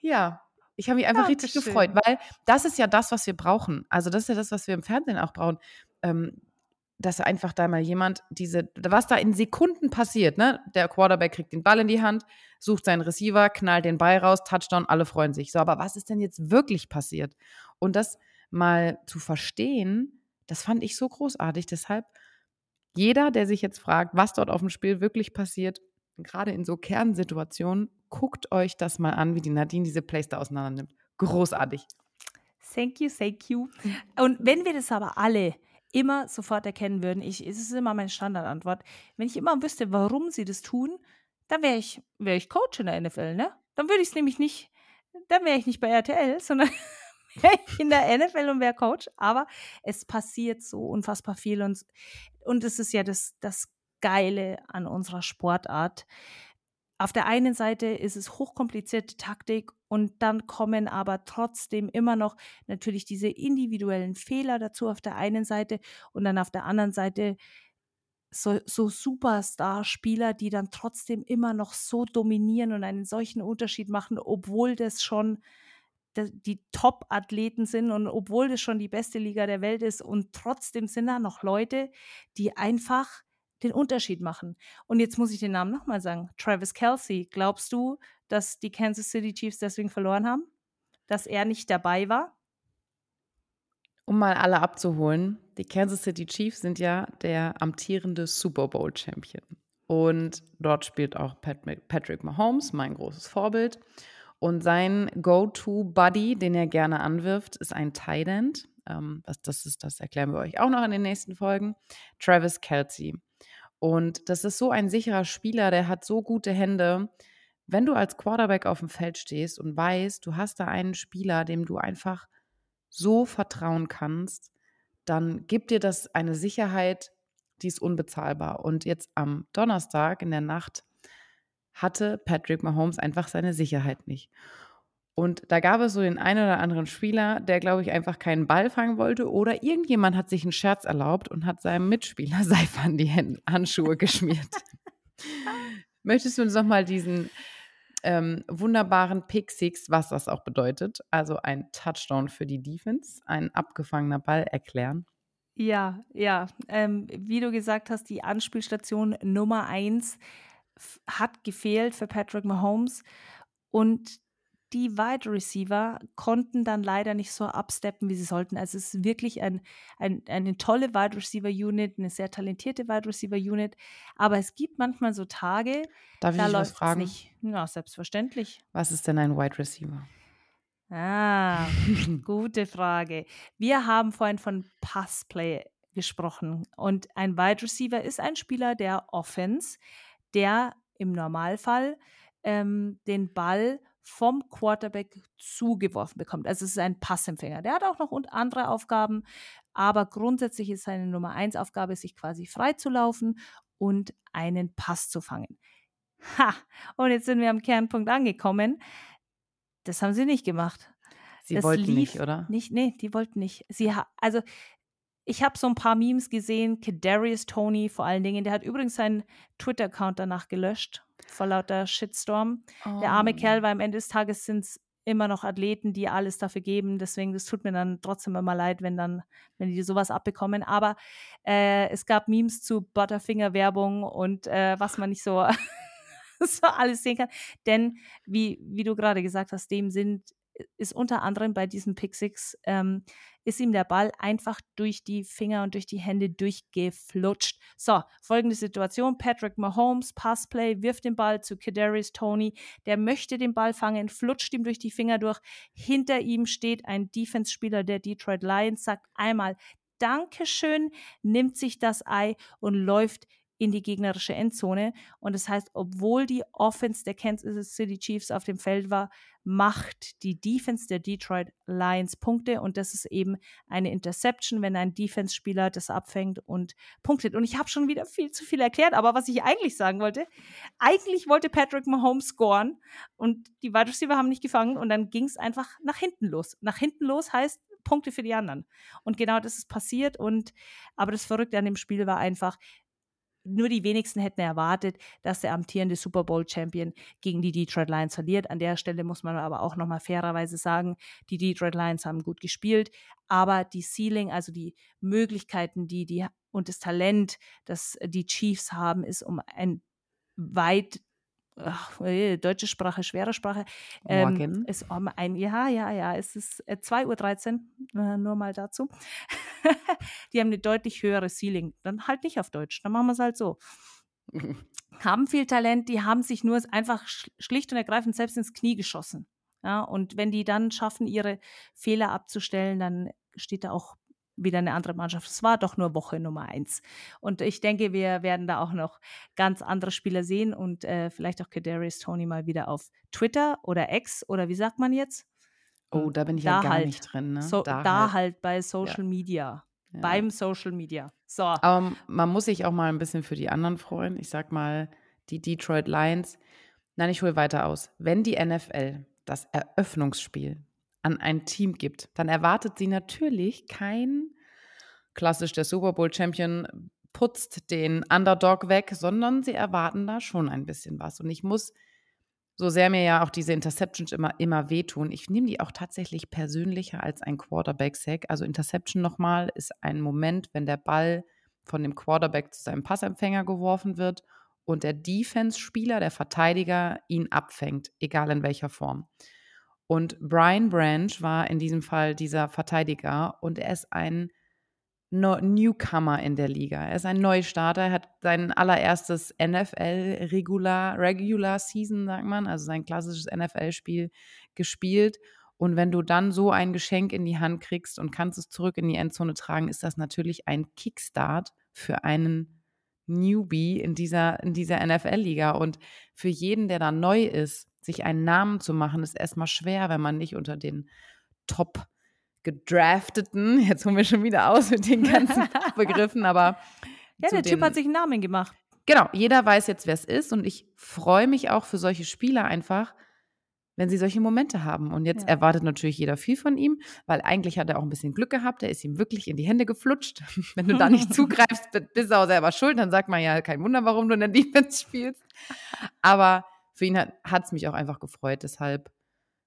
ja, ich habe mich einfach Dankeschön. richtig gefreut, weil das ist ja das, was wir brauchen. Also das ist ja das, was wir im Fernsehen auch brauchen. Ähm, dass einfach da mal jemand diese, was da in Sekunden passiert, ne? Der Quarterback kriegt den Ball in die Hand, sucht seinen Receiver, knallt den Ball raus, Touchdown, alle freuen sich. So, aber was ist denn jetzt wirklich passiert? Und das mal zu verstehen, das fand ich so großartig. Deshalb, jeder, der sich jetzt fragt, was dort auf dem Spiel wirklich passiert, gerade in so Kernsituationen, guckt euch das mal an, wie die Nadine diese Plays da auseinander nimmt. Großartig. Thank you, thank you. Und wenn wir das aber alle immer sofort erkennen würden. Ich, es ist immer meine Standardantwort. Wenn ich immer wüsste, warum sie das tun, dann wäre ich, wär ich Coach in der NFL, ne? Dann würde ich es nämlich nicht, dann wäre ich nicht bei RTL, sondern in der NFL und wäre Coach. Aber es passiert so unfassbar viel und, und es ist ja das, das Geile an unserer Sportart. Auf der einen Seite ist es hochkomplizierte Taktik und dann kommen aber trotzdem immer noch natürlich diese individuellen Fehler dazu auf der einen Seite und dann auf der anderen Seite so, so Superstar-Spieler, die dann trotzdem immer noch so dominieren und einen solchen Unterschied machen, obwohl das schon die Top-Athleten sind und obwohl das schon die beste Liga der Welt ist und trotzdem sind da noch Leute, die einfach den Unterschied machen. Und jetzt muss ich den Namen nochmal sagen. Travis Kelsey, glaubst du, dass die Kansas City Chiefs deswegen verloren haben? Dass er nicht dabei war? Um mal alle abzuholen, die Kansas City Chiefs sind ja der amtierende Super Bowl Champion. Und dort spielt auch Patrick Mahomes, mein großes Vorbild. Und sein Go-To-Buddy, den er gerne anwirft, ist ein Tight End. Ähm, was das ist, das erklären wir euch auch noch in den nächsten Folgen. Travis Kelsey. Und das ist so ein sicherer Spieler, der hat so gute Hände. Wenn du als Quarterback auf dem Feld stehst und weißt, du hast da einen Spieler, dem du einfach so vertrauen kannst, dann gibt dir das eine Sicherheit, die ist unbezahlbar. Und jetzt am Donnerstag in der Nacht hatte Patrick Mahomes einfach seine Sicherheit nicht. Und da gab es so den einen oder anderen Spieler, der, glaube ich, einfach keinen Ball fangen wollte. Oder irgendjemand hat sich einen Scherz erlaubt und hat seinem Mitspieler Seife an die Handschuhe geschmiert. Möchtest du uns nochmal diesen ähm, wunderbaren Pick Six, was das auch bedeutet, also ein Touchdown für die Defense, ein abgefangener Ball erklären? Ja, ja. Ähm, wie du gesagt hast, die Anspielstation Nummer eins hat gefehlt für Patrick Mahomes. Und die Wide Receiver konnten dann leider nicht so absteppen, wie sie sollten. Also es ist wirklich ein, ein, eine tolle Wide Receiver Unit, eine sehr talentierte Wide Receiver Unit. Aber es gibt manchmal so Tage, Darf da läuft es nicht. Ja, selbstverständlich. Was ist denn ein Wide Receiver? Ah, gute Frage. Wir haben vorhin von Passplay gesprochen. Und ein Wide Receiver ist ein Spieler der Offense, der im Normalfall ähm, den Ball vom Quarterback zugeworfen bekommt. Also es ist ein Passempfänger. Der hat auch noch andere Aufgaben, aber grundsätzlich ist seine Nummer eins Aufgabe, sich quasi frei zu laufen und einen Pass zu fangen. Ha! Und jetzt sind wir am Kernpunkt angekommen. Das haben sie nicht gemacht. Sie Das wollten nicht, oder? Nicht, nee, die wollten nicht. Sie also ich habe so ein paar Memes gesehen, Kadarius Tony vor allen Dingen, der hat übrigens seinen Twitter-Account danach gelöscht, vor lauter Shitstorm. Der arme Kerl, Oh. weil am Ende des Tages sind es immer noch Athleten, die alles dafür geben. Deswegen, das tut mir dann trotzdem immer leid, wenn dann, wenn die sowas abbekommen. Aber äh, es gab Memes zu Butterfinger-Werbung und äh, was man nicht so, so alles sehen kann. Denn, wie, wie du gerade gesagt hast, dem sind ist unter anderem bei diesem Pick Six, ähm, ist ihm der Ball einfach durch die Finger und durch die Hände durchgeflutscht. So, folgende Situation: Patrick Mahomes, Passplay, wirft den Ball zu Kadarius Tony. Der möchte den Ball fangen, flutscht ihm durch die Finger durch. Hinter ihm steht ein Defense-Spieler der Detroit Lions, sagt einmal Dankeschön, nimmt sich das Ei und läuft in die gegnerische Endzone. Und das heißt, obwohl die Offense der Kansas City Chiefs auf dem Feld war, macht die Defense der Detroit Lions Punkte. Und das ist eben eine Interception, wenn ein Defense-Spieler das abfängt und punktet. Und ich habe schon wieder viel zu viel erklärt, aber was ich eigentlich sagen wollte, eigentlich wollte Patrick Mahomes scoren und die Wide Receiver haben nicht gefangen und dann ging es einfach nach hinten los. Nach hinten los heißt Punkte für die anderen. Und genau das ist passiert. Und aber das Verrückte an dem Spiel war einfach, nur die wenigsten hätten erwartet, dass der amtierende Super Bowl Champion gegen die Detroit Lions verliert. An der Stelle muss man aber auch nochmal fairerweise sagen, die Detroit Lions haben gut gespielt, aber die Ceiling, also die Möglichkeiten, die die und das Talent, das die Chiefs haben, ist um ein weit Ach, äh, deutsche Sprache, schwere Sprache. Ähm, Morgen. ist um ein, ja, ja, ja, es ist äh, 2.13 Uhr, äh, nur mal dazu. die haben eine deutlich höhere Ceiling. Dann halt nicht auf Deutsch, dann machen wir es halt so. Haben viel Talent, die haben sich nur einfach sch- schlicht und ergreifend selbst ins Knie geschossen. Ja, und wenn die dann schaffen, ihre Fehler abzustellen, dann steht da auch wieder eine andere Mannschaft. Es war doch nur Woche Nummer eins. Und ich denke, wir werden da auch noch ganz andere Spieler sehen und äh, vielleicht auch Kadarius Tony mal wieder auf Twitter oder X oder wie sagt man jetzt? Oh, da bin ich ja Da gar halt. nicht drin. Ne? So, da, halt. bei Social Media. ja. Beim Social Media. So. Aber man muss sich auch mal ein bisschen für die anderen freuen. Ich sag mal, die Detroit Lions. Nein, ich hole weiter aus. Wenn die NFL das Eröffnungsspiel an ein Team gibt, dann erwartet sie natürlich kein klassisch der Super Bowl Champion putzt den Underdog weg, sondern sie erwarten da schon ein bisschen was. Und ich muss, so sehr mir ja auch diese Interceptions immer, immer wehtun, ich nehme die auch tatsächlich persönlicher als ein Quarterback-Sack. Also Interception nochmal ist ein Moment, wenn der Ball von dem Quarterback zu seinem Passempfänger geworfen wird und der Defense-Spieler, der Verteidiger, ihn abfängt, egal in welcher Form. Und Brian Branch war in diesem Fall dieser Verteidiger und er ist ein Newcomer in der Liga. Er ist ein Neustarter, er hat sein allererstes NFL Regular, Regular Season, sagt man, also sein klassisches NFL-Spiel gespielt. Und wenn du dann so ein Geschenk in die Hand kriegst und kannst es zurück in die Endzone tragen, ist das natürlich ein Kickstart für einen Newbie in dieser, in dieser NFL-Liga. Und für jeden, der da neu ist, sich einen Namen zu machen, ist erstmal schwer, wenn man nicht unter den Top gedrafteten, jetzt holen wir schon wieder aus mit den ganzen Begriffen, aber Ja, der Typ hat sich einen Namen gemacht. Genau, jeder weiß jetzt, wer es ist und ich freue mich auch für solche Spieler einfach, wenn sie solche Momente haben. Und jetzt Ja. erwartet natürlich jeder viel von ihm, weil eigentlich hat er auch ein bisschen Glück gehabt, er ist ihm wirklich in die Hände geflutscht. Wenn du da nicht zugreifst, bist du auch selber schuld, dann sagt man ja, kein Wunder, warum du in der Defense spielst. Aber für ihn hat es mich auch einfach gefreut, deshalb,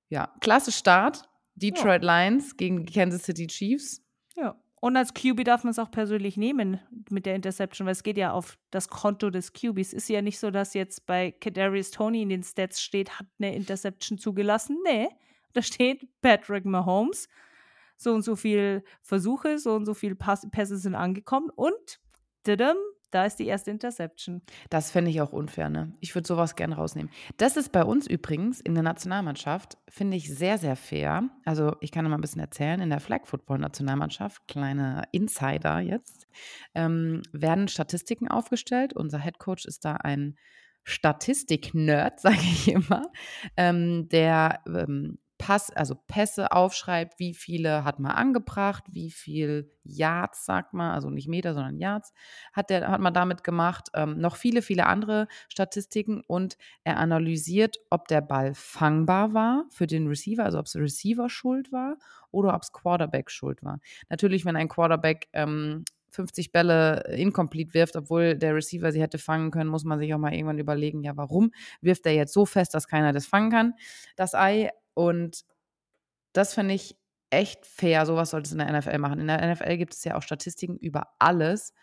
ja, klasse Start. Detroit Lions gegen die Kansas City Chiefs. Ja. Und als QB darf man es auch persönlich nehmen mit der Interception, weil es geht ja auf das Konto des QBs. Ist ja nicht so, dass jetzt bei Kadarius Tony in den Stats steht, hat eine Interception zugelassen. Nee, da steht Patrick Mahomes. So und so viel Versuche, so und so viele Pässe sind angekommen und tadam, da ist die erste Interception. Das fände ich auch unfair, ne? Ich würde sowas gerne rausnehmen. Das ist bei uns übrigens in der Nationalmannschaft, finde ich sehr, sehr fair. Also ich kann mal ein bisschen erzählen, in der Flag Football Nationalmannschaft, kleiner Insider jetzt, ähm, werden Statistiken aufgestellt. Unser Head Coach ist da ein Statistik-Nerd, sage ich immer, ähm, der ähm, Pass, also Pässe aufschreibt, wie viele hat man angebracht, wie viel Yards, sagt man, also nicht Meter, sondern Yards, hat, der, hat man damit gemacht. Ähm, noch viele, viele andere Statistiken und er analysiert, ob der Ball fangbar war für den Receiver, also ob es Receiver schuld war oder ob es Quarterback schuld war. Natürlich, wenn ein Quarterback ähm, 50 Bälle incomplete wirft, obwohl der Receiver sie hätte fangen können, muss man sich auch mal irgendwann überlegen, ja, warum wirft er jetzt so fest, dass keiner das fangen kann, das Ei. Und das finde ich echt fair. Sowas sollte es in der NFL machen. In der NFL gibt es ja auch Statistiken über alles.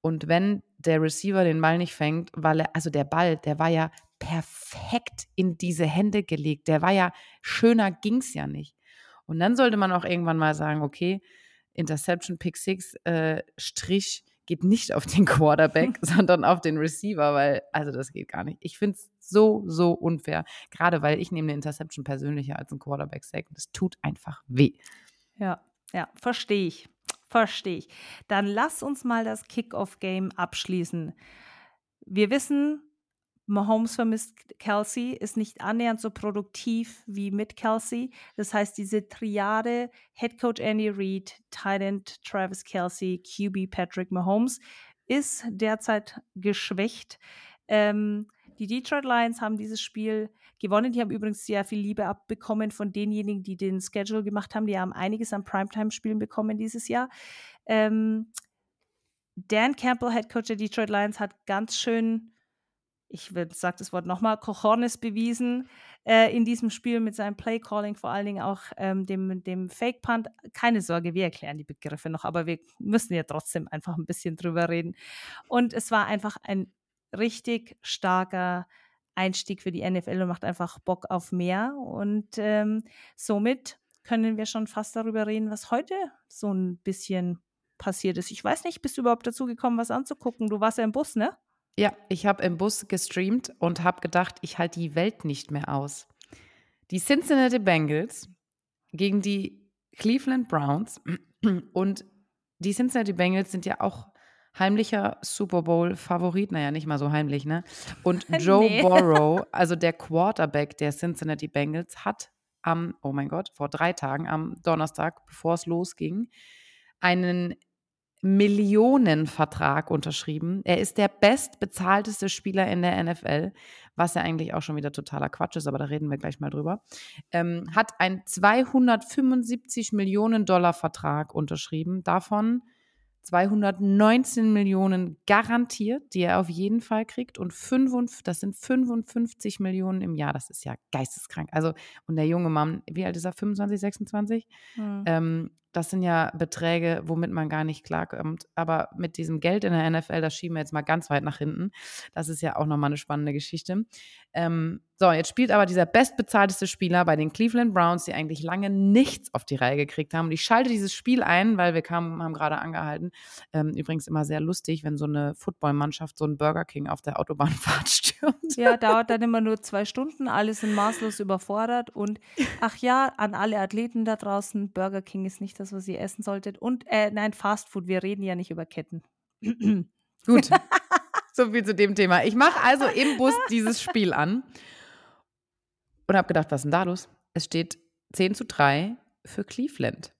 Und wenn der Receiver den Ball nicht fängt, weil er, also der Ball, der war ja perfekt in diese Hände gelegt. Der war ja, schöner ging es ja nicht. Und dann sollte man auch irgendwann mal sagen, okay, Interception, Pick Six, äh, Strich geht nicht auf den Quarterback, sondern auf den Receiver, weil, also das geht gar nicht. Ich finde es so, so unfair. Gerade weil ich nehme eine Interception persönlicher als ein Quarterback-Sack. Das tut einfach weh. Ja, ja, verstehe ich. Verstehe ich. Dann lass uns mal das Kickoff-Game abschließen. Wir wissen, Mahomes vermisst Kelsey, ist nicht annähernd so produktiv wie mit Kelsey. Das heißt, diese Triade Head Coach Andy Reid, Tight Travis Kelsey, QB Patrick Mahomes ist derzeit geschwächt. Ähm, die Detroit Lions haben dieses Spiel gewonnen. Die haben übrigens sehr viel Liebe abbekommen von denjenigen, die den Schedule gemacht haben. Die haben einiges an Primetime-Spielen bekommen dieses Jahr. Ähm, Dan Campbell, Head Coach der Detroit Lions, hat ganz schön, ich sage das Wort nochmal, Cojones bewiesen äh, in diesem Spiel mit seinem Play-Calling, vor allen Dingen auch ähm, dem, dem Fake-Punt. Keine Sorge, wir erklären die Begriffe noch, aber wir müssen ja trotzdem einfach ein bisschen drüber reden. Und es war einfach ein richtig starker Einstieg für die NFL und macht einfach Bock auf mehr. Und ähm, somit können wir schon fast darüber reden, was heute so ein bisschen passiert ist. Ich weiß nicht, bist du überhaupt dazu gekommen, was anzugucken? Du warst ja im Bus, ne? Ja, ich habe im Bus gestreamt und habe gedacht, ich halte die Welt nicht mehr aus. Die Cincinnati Bengals gegen die Cleveland Browns und die Cincinnati Bengals sind ja auch heimlicher Super Bowl-Favorit, naja, nicht mal so heimlich, ne? Und Joe nee. Burrow, also der Quarterback der Cincinnati Bengals, hat am, oh mein Gott, vor drei Tagen, am Donnerstag, bevor es losging, einen Millionenvertrag unterschrieben. Er ist der bestbezahlteste Spieler in der NFL, was ja eigentlich auch schon wieder totaler Quatsch ist, aber da reden wir gleich mal drüber. Ähm, hat einen 275 Millionen Dollar Vertrag unterschrieben. Davon 219 Millionen garantiert, die er auf jeden Fall kriegt. Und 55, das sind 55 Millionen im Jahr. Das ist ja geisteskrank. Also, und der junge Mann, wie alt ist er? 25, 26? Mhm. Ähm, das sind ja Beträge, womit man gar nicht klarkommt. Aber mit diesem Geld in der NFL, das schieben wir jetzt mal ganz weit nach hinten. Das ist ja auch nochmal eine spannende Geschichte. Ähm, so, jetzt spielt aber dieser bestbezahlteste Spieler bei den Cleveland Browns, die eigentlich lange nichts auf die Reihe gekriegt haben. Und ich schalte dieses Spiel ein, weil wir kamen, haben gerade angehalten. Ähm, übrigens immer sehr lustig, wenn so eine Footballmannschaft so einen Burger King auf der Autobahnfahrt stürmt. Ja, dauert dann immer nur zwei Stunden, alles sind maßlos überfordert. Und ach ja, an alle Athleten da draußen, Burger King ist nicht das, was ihr essen solltet. Und äh, nein, Fast Food, wir reden ja nicht über Ketten. Gut. so viel zu dem Thema. Ich mache also im Bus dieses Spiel an und habe gedacht, was ist denn da los? Es steht 10 zu 3 für Cleveland.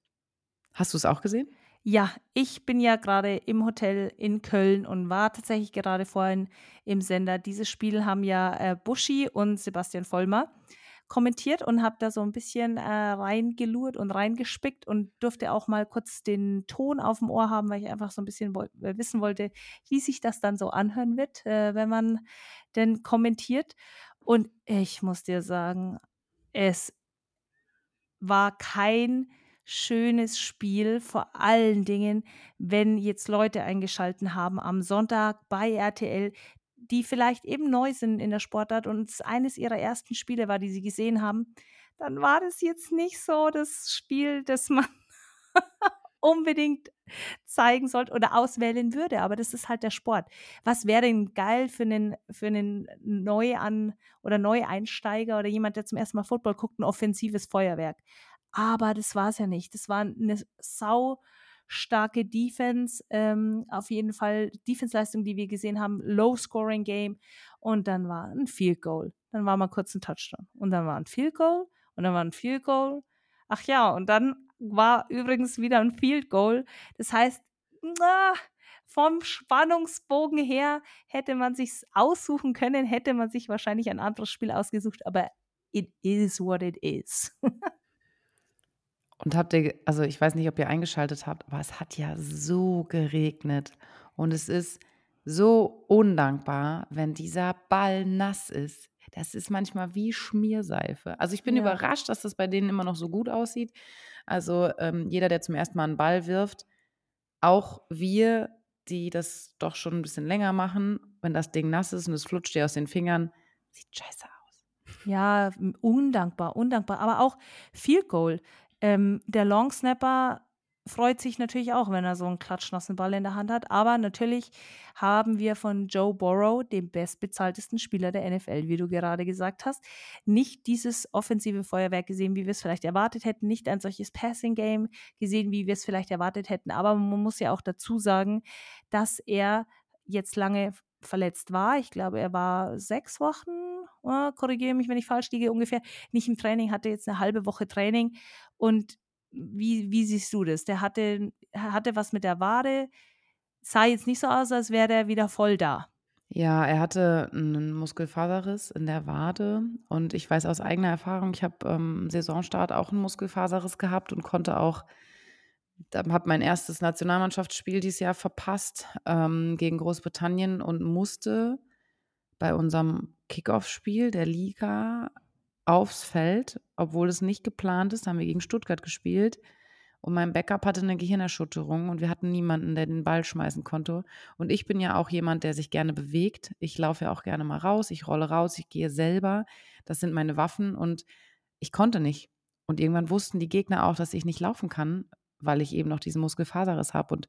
Hast du es auch gesehen? Ja, ich bin ja gerade im Hotel in Köln und war tatsächlich gerade vorhin im Sender. Dieses Spiel haben ja äh, Buschi und Sebastian Vollmer kommentiert und habe da so ein bisschen äh, reingelurrt und reingespickt und durfte auch mal kurz den Ton auf dem Ohr haben, weil ich einfach so ein bisschen woll äh, wissen wollte, wie sich das dann so anhören wird, äh, wenn man denn kommentiert. Und ich muss dir sagen, es war kein schönes Spiel, vor allen Dingen, wenn jetzt Leute eingeschalten haben am Sonntag bei RTL, die vielleicht eben neu sind in der Sportart und es eines ihrer ersten Spiele war, die sie gesehen haben, dann war das jetzt nicht so das Spiel, das man unbedingt zeigen sollte oder auswählen würde. Aber das ist halt der Sport. Was wäre denn geil für einen, für einen Neuan- oder Neueinsteiger oder jemand, der zum ersten Mal Football guckt, ein offensives Feuerwerk. Aber das war es ja nicht. Das war eine sau starke Defense, ähm, auf jeden Fall Defense-Leistung, die wir gesehen haben, Low-Scoring-Game und dann war ein Field Goal. Dann war mal kurz ein Touchdown und dann war ein Field Goal und dann war ein Field Goal. Ach ja, und dann war übrigens wieder ein Field Goal. Das heißt, na, vom Spannungsbogen her hätte man sich aussuchen können, hätte man sich wahrscheinlich ein anderes Spiel ausgesucht, aber it is what it is. Und habt ihr, also ich weiß nicht, ob ihr eingeschaltet habt, aber es hat ja so geregnet. Und es ist so undankbar, wenn dieser Ball nass ist. Das ist manchmal wie Schmierseife. Also ich bin ja. überrascht, dass das bei denen immer noch so gut aussieht. Also ähm, jeder, der zum ersten Mal einen Ball wirft, auch wir, die das doch schon ein bisschen länger machen, wenn das Ding nass ist und es flutscht dir aus den Fingern, sieht scheiße aus. Ja, undankbar, undankbar. Aber auch Field Goal. Ähm, der Long Snapper freut sich natürlich auch, wenn er so einen klatschnassen Ball in der Hand hat. Aber natürlich haben wir von Joe Burrow, dem bestbezahltesten Spieler der NFL, wie du gerade gesagt hast, nicht dieses offensive Feuerwerk gesehen, wie wir es vielleicht erwartet hätten, nicht ein solches Passing-Game gesehen, wie wir es vielleicht erwartet hätten. Aber man muss ja auch dazu sagen, dass er jetzt lange verletzt war. Ich glaube, er war sechs Wochen, oh, korrigiere mich, wenn ich falsch liege, ungefähr nicht im Training, hatte jetzt eine halbe Woche Training. Und wie, wie siehst du das? Der hatte, hatte was mit der Wade, sah jetzt nicht so aus, als wäre der wieder voll da. Ja, er hatte einen Muskelfaserriss in der Wade und ich weiß aus eigener Erfahrung, ich habe ähm, Saisonstart auch einen Muskelfaserriss gehabt und konnte auch habe mein erstes Nationalmannschaftsspiel dieses Jahr verpasst ähm, gegen Großbritannien und musste bei unserem Kickoff-Spiel der Liga aufs Feld, obwohl es nicht geplant ist. Haben wir gegen Stuttgart gespielt. Und mein Backup hatte eine Gehirnerschütterung und wir hatten niemanden, der den Ball schmeißen konnte. Und ich bin ja auch jemand, der sich gerne bewegt. Ich laufe ja auch gerne mal raus, ich rolle raus, ich gehe selber. Das sind meine Waffen und ich konnte nicht. Und irgendwann wussten die Gegner auch, dass ich nicht laufen kann, weil ich eben noch diesen Muskelfaserriss habe. Und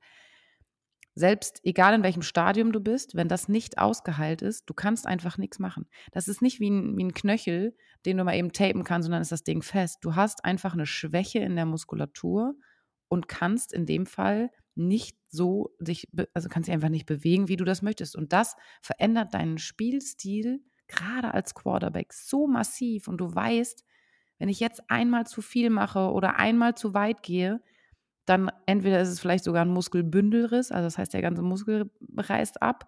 selbst egal in welchem Stadium du bist, wenn das nicht ausgeheilt ist, du kannst einfach nichts machen. Das ist nicht wie ein, wie ein Knöchel, den du mal eben tapen kannst, sondern ist das Ding fest. Du hast einfach eine Schwäche in der Muskulatur und kannst in dem Fall nicht so dich, also kannst dich einfach nicht bewegen, wie du das möchtest. Und das verändert deinen Spielstil gerade als Quarterback so massiv. Und du weißt, wenn ich jetzt einmal zu viel mache oder einmal zu weit gehe, dann entweder ist es vielleicht sogar ein Muskelbündelriss, also das heißt, der ganze Muskel reißt ab,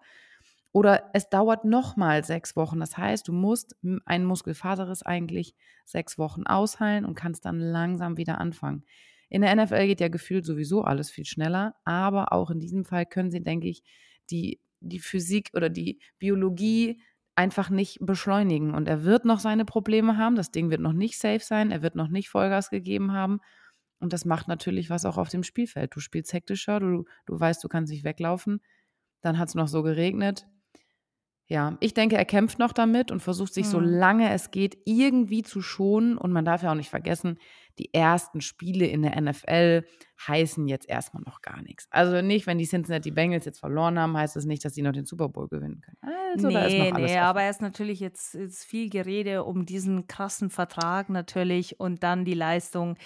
oder es dauert nochmal sechs Wochen. Das heißt, du musst einen Muskelfaserriss eigentlich sechs Wochen ausheilen und kannst dann langsam wieder anfangen. In der NFL geht ja gefühlt sowieso alles viel schneller, aber auch in diesem Fall können sie, denke ich, die, die Physik oder die Biologie einfach nicht beschleunigen. Und er wird noch seine Probleme haben. Das Ding wird noch nicht safe sein. Er wird noch nicht Vollgas gegeben haben. Und das macht natürlich was auch auf dem Spielfeld. Du spielst hektischer, du, du weißt, du kannst nicht weglaufen. Dann hat es noch so geregnet. Ja, ich denke, er kämpft noch damit und versucht sich, mhm. so lange es geht, irgendwie zu schonen. Und man darf ja auch nicht vergessen, die ersten Spiele in der NFL heißen jetzt erstmal noch gar nichts. Also nicht, wenn die Cincinnati Bengals jetzt verloren haben, heißt das nicht, dass sie noch den Super Bowl gewinnen können. Also, nee, da ist noch alles nee, offen. aber es ist natürlich jetzt, jetzt viel Gerede um diesen krassen Vertrag natürlich und dann die Leistung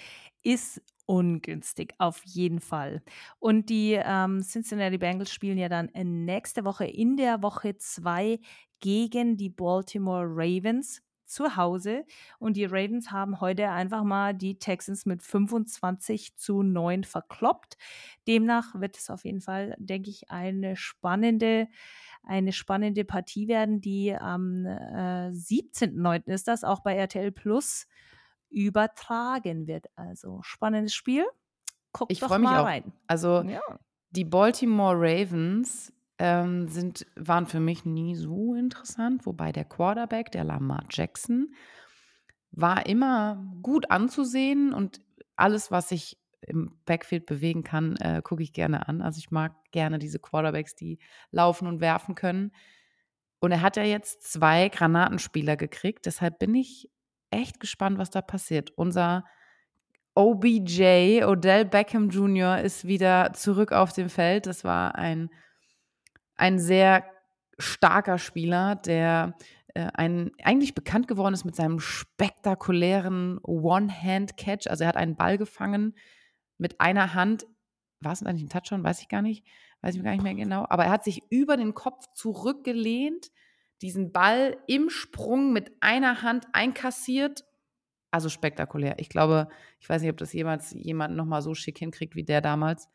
ist ungünstig, auf jeden Fall. Und die ähm, Cincinnati Bengals spielen ja dann äh, nächste Woche in der Woche 2 gegen die Baltimore Ravens zu Hause. Und die Ravens haben heute einfach mal die Texans mit 25 zu 9 verkloppt. Demnach wird es auf jeden Fall, denke ich, eine spannende eine spannende Partie werden, die am äh, 17.09. ist das, auch bei RTL Plus übertragen wird. Also spannendes Spiel. Guckt ich freue mich auch. rein. Also ja. die Baltimore Ravens ähm, sind, waren für mich nie so interessant, wobei der Quarterback, der Lamar Jackson, war immer gut anzusehen und alles, was sich im Backfield bewegen kann, äh, gucke ich gerne an. Also ich mag gerne diese Quarterbacks, die laufen und werfen können. Und er hat ja jetzt zwei Granatenspieler gekriegt. Deshalb bin ich echt gespannt, was da passiert. Unser OBJ, Odell Beckham Jr., ist wieder zurück auf dem Feld. Das war ein, ein sehr starker Spieler, der äh, ein, eigentlich bekannt geworden ist mit seinem spektakulären One-Hand-Catch. Also er hat einen Ball gefangen mit einer Hand. War es eigentlich ein Touchdown? Weiß ich gar nicht. Weiß ich gar nicht mehr genau. Aber er hat sich über den Kopf zurückgelehnt, diesen Ball im Sprung mit einer Hand einkassiert also spektakulär. Ich glaube, ich weiß nicht, ob das jemals jemand nochmal so schick hinkriegt wie der damals.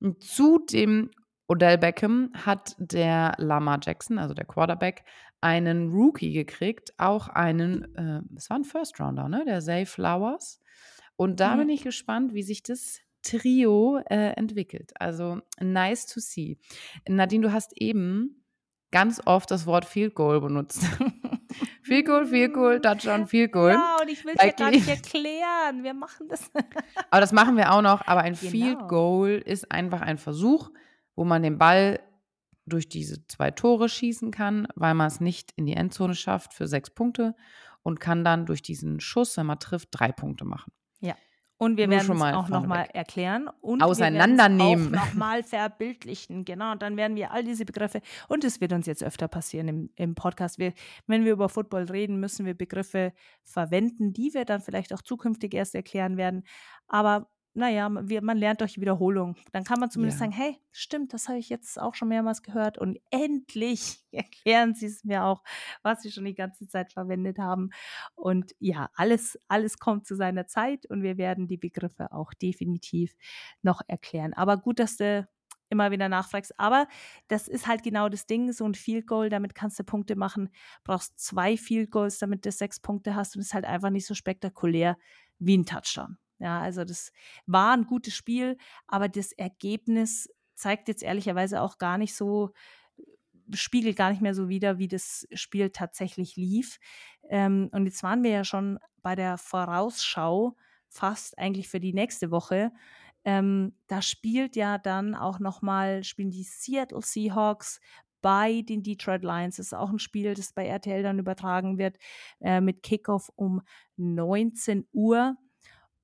Und zu dem Odell Beckham hat der Lama Jackson, also der Quarterback, einen Rookie gekriegt, auch einen, äh, es war ein First Rounder, ne? Der Zay Flowers. Und da mhm. bin ich gespannt, wie sich das Trio äh, entwickelt. Also nice to see. Nadine, du hast eben ganz oft das Wort Field Goal benutzt. Field Goal, Field Goal, Touchdown, Field Goal. Ja, und ich will es ja gar nicht erklären. Wir machen das. aber das machen wir auch noch. Aber ein genau. Field Goal ist einfach ein Versuch, wo man den Ball durch diese zwei Tore schießen kann, weil man es nicht in die Endzone schafft für sechs Punkte und kann dann durch diesen Schuss, wenn man trifft, drei Punkte machen. Und wir Nur werden es auch nochmal erklären und auseinandernehmen. Nochmal verbildlichen. Genau, und dann werden wir all diese Begriffe, und es wird uns jetzt öfter passieren im, im Podcast. Wir, wenn wir über Football reden, müssen wir Begriffe verwenden, die wir dann vielleicht auch zukünftig erst erklären werden. Aber naja, man lernt durch Wiederholung. Dann kann man zumindest ja. sagen, hey, stimmt, das habe ich jetzt auch schon mehrmals gehört und endlich erklären sie es mir auch, was sie schon die ganze Zeit verwendet haben. Und ja, alles, alles kommt zu seiner Zeit und wir werden die Begriffe auch definitiv noch erklären. Aber gut, dass du immer wieder nachfragst. Aber das ist halt genau das Ding, so ein Field Goal, damit kannst du Punkte machen. Brauchst zwei Field Goals, damit du sechs Punkte hast und ist halt einfach nicht so spektakulär wie ein Touchdown. Ja, also das war ein gutes Spiel, aber das Ergebnis zeigt jetzt ehrlicherweise auch gar nicht so, spiegelt gar nicht mehr so wider, wie das Spiel tatsächlich lief. Ähm, und jetzt waren wir ja schon bei der Vorausschau fast eigentlich für die nächste Woche. Ähm, da spielt ja dann auch nochmal, spielen die Seattle Seahawks bei den Detroit Lions. Das ist auch ein Spiel, das bei RTL dann übertragen wird, äh, mit Kickoff um 19 Uhr.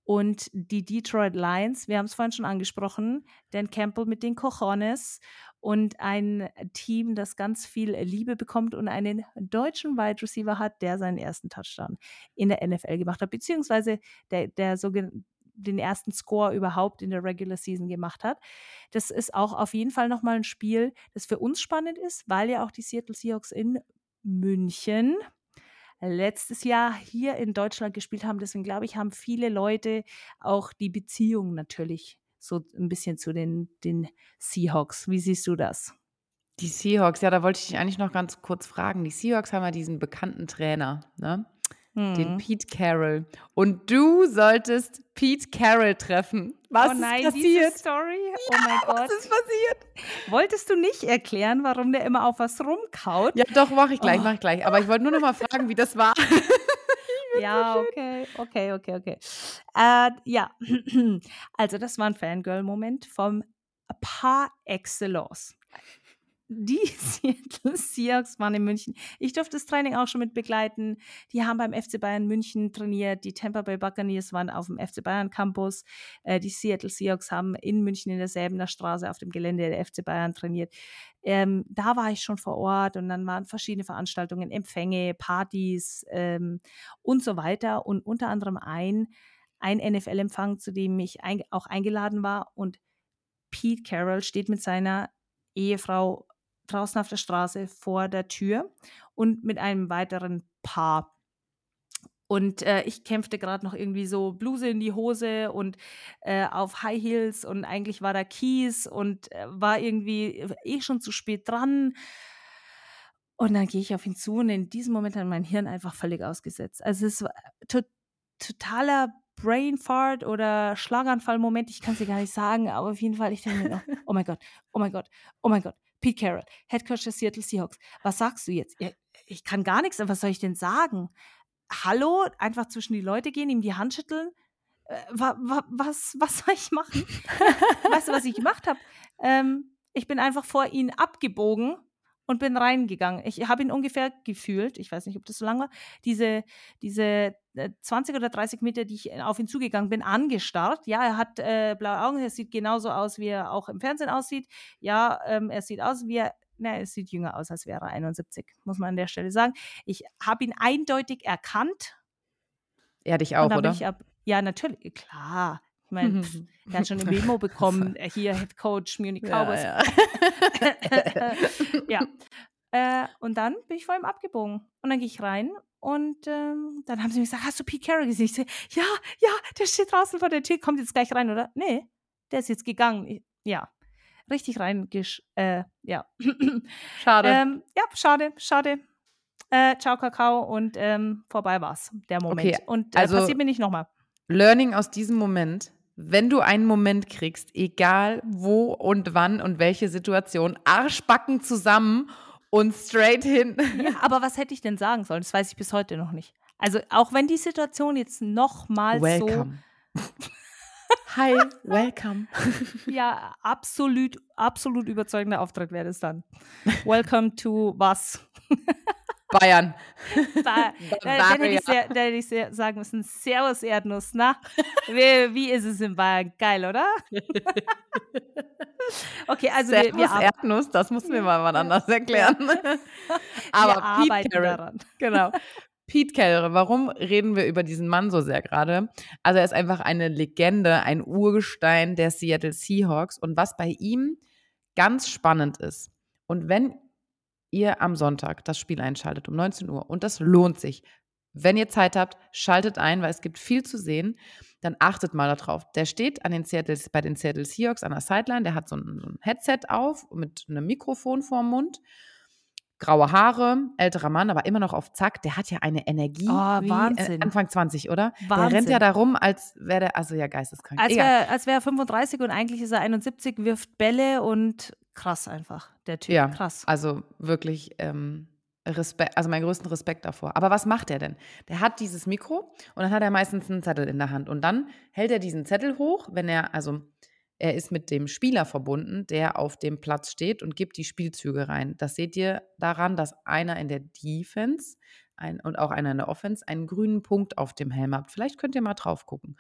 Und die Detroit Lions, wir haben es vorhin schon angesprochen, Dan Campbell mit den Cojones und ein Team, das ganz viel Liebe bekommt und einen deutschen Wide Receiver hat, der seinen ersten Touchdown in der NFL gemacht hat, beziehungsweise der, der sogenannte den ersten Score überhaupt in der Regular Season gemacht hat. Das ist auch auf jeden Fall nochmal ein Spiel, das für uns spannend ist, weil ja auch die Seattle Seahawks in München letztes Jahr hier in Deutschland gespielt haben. Deswegen glaube ich, haben viele Leute auch die Beziehung natürlich so ein bisschen zu den, den Seahawks. Wie siehst du das? Die Seahawks, ja, da wollte ich dich eigentlich noch ganz kurz fragen. Die Seahawks haben ja diesen bekannten Trainer, ne? Den mhm. Pete Carroll. Und du solltest Pete Carroll treffen. Was oh nein, ist passiert? Diese Story? Oh ja, mein Gott. Was ist passiert? Wolltest du nicht erklären, warum der immer auf was rumkaut? Ja, doch, mache ich gleich, oh. mache ich gleich. Aber ich wollte nur noch mal fragen, wie das war. ja, okay, okay, okay, okay. Äh, ja, also das war ein Fangirl-Moment vom Par Excellence die Seattle Seahawks waren in München. Ich durfte das Training auch schon mit begleiten. Die haben beim FC Bayern München trainiert. Die Tampa Bay Buccaneers waren auf dem FC Bayern Campus. Äh, die Seattle Seahawks haben in München in derselben Straße auf dem Gelände der FC Bayern trainiert. Ähm, da war ich schon vor Ort und dann waren verschiedene Veranstaltungen, Empfänge, Partys ähm, und so weiter. Und unter anderem ein, ein NFL-Empfang, zu dem ich ein, auch eingeladen war. Und Pete Carroll steht mit seiner Ehefrau draußen auf der Straße vor der Tür und mit einem weiteren Paar. Und äh, ich kämpfte gerade noch irgendwie so Bluse in die Hose und äh, auf High Heels und eigentlich war da Kies und äh, war irgendwie eh schon zu spät dran. Und dann gehe ich auf ihn zu und in diesem Moment hat mein Hirn einfach völlig ausgesetzt. Also es war to totaler Brain Fart oder Schlaganfall-Moment, ich kann es dir gar nicht sagen, aber auf jeden Fall, ich denke mir, oh mein Gott, oh mein Gott, oh mein Gott, Pete Carroll, Head Coach der Seattle Seahawks. Was sagst du jetzt? Ich kann gar nichts, was soll ich denn sagen? Hallo, einfach zwischen die Leute gehen, ihm die Hand schütteln? Äh, wa, wa, was, was soll ich machen? weißt du, was ich gemacht habe? Ähm, ich bin einfach vor ihn abgebogen und bin reingegangen. Ich habe ihn ungefähr gefühlt, ich weiß nicht, ob das so lang war, diese, diese 20 äh, oder 30 Meter, die ich auf ihn zugegangen bin, angestarrt. Ja, er hat äh, blaue Augen, er sieht genauso aus, wie er auch im Fernsehen aussieht. Ja, ähm, er sieht aus, wie er, na, er sieht jünger aus, als wäre er 71, muss man an der Stelle sagen. Ich habe ihn eindeutig erkannt. Er dich auch, oder? Ab, ja, natürlich, klar. Ich meine, er hat schon eine Memo bekommen, äh, hier Head Coach Munich Cowboys. Ja, ja. ja. Äh, und dann bin ich vor ihm abgebogen. Und dann gehe ich rein und ähm, dann haben sie mir gesagt, hast du Pete Carroll gesehen? Ich so, ja, ja, der steht draußen vor der Tür, kommt jetzt gleich rein, oder? Nee, der ist jetzt gegangen. Ich, ja, richtig reingesch... Äh, ja. Schade. Ähm, ja, schade, schade. Äh, ciao, Kakao und ähm, vorbei war's, der Moment. Okay, und äh, also, passiert mir nicht nochmal. Learning aus diesem Moment, wenn du einen Moment kriegst, egal wo und wann und welche Situation, Arschbacken zusammen und straight hin. Ja, aber was hätte ich denn sagen sollen? Das weiß ich bis heute noch nicht. Also auch wenn die Situation jetzt nochmal so. Hi, welcome. ja, absolut, absolut überzeugender Auftritt wäre das dann. Welcome to was? Bayern. Ba da, hätte ich, sehr, da hätte ich sehr sagen müssen, Servus Erdnuss, na? Wie, wie ist es in Bayern? Geil, oder? okay, also Servus wir, wir Erdnuss, das müssen wir mal wann anders erklären. Aber wir arbeiten Carroll, daran. Genau. Pete Carroll, warum reden wir über diesen Mann so sehr gerade? Also er ist einfach eine Legende, ein Urgestein der Seattle Seahawks und was bei ihm ganz spannend ist. Und wenn ihr am Sonntag das Spiel einschaltet um 19 Uhr und das lohnt sich. Wenn ihr Zeit habt, schaltet ein, weil es gibt viel zu sehen. Dann achtet mal darauf. Der steht an den Seattle, bei den Seattle Seahawks an der Sideline. Der hat so ein, so ein Headset auf mit einem Mikrofon vorm Mund. Graue Haare, älterer Mann, aber immer noch auf Zack. Der hat ja eine Energie. Oh, Wahnsinn. Äh, Anfang 20, oder? Wahnsinn. Der rennt ja darum, als wäre der, also ja, geisteskrank. Als wäre wär 35 und eigentlich ist er 71, wirft Bälle und krass einfach, der Typ. Ja, krass. Also wirklich ähm, Respekt, also meinen größten Respekt davor. Aber was macht er denn? Der hat dieses Mikro und dann hat er meistens einen Zettel in der Hand. Und dann hält er diesen Zettel hoch, wenn er, also er ist mit dem Spieler verbunden, der auf dem Platz steht und gibt die Spielzüge rein. Das seht ihr daran, dass einer in der Defense ein, und auch einer in der Offense einen grünen Punkt auf dem Helm hat. Vielleicht könnt ihr mal drauf gucken.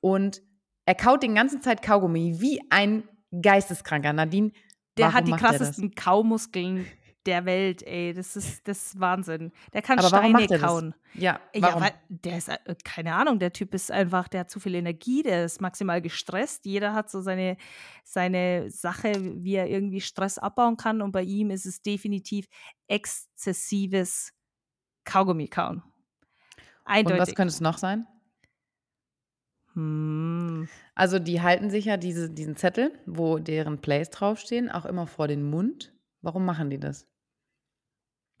Und er kaut den ganzen Zeit Kaugummi wie ein Geisteskranker. Nadine, der Warum hat die krassesten Kaumuskeln der Welt, ey. Das ist, das ist Wahnsinn. Der kann Aber Steine kauen. Ja, warum? ja, weil der ist, äh, keine Ahnung, der Typ ist einfach, der hat zu viel Energie, der ist maximal gestresst. Jeder hat so seine, seine Sache, wie er irgendwie Stress abbauen kann. Und bei ihm ist es definitiv exzessives Kaugummi kauen. Eindeutig. Und was könnte es noch sein? Hm. Also die halten sich ja diese, diesen Zettel, wo deren Plays draufstehen, auch immer vor den Mund. Warum machen die das?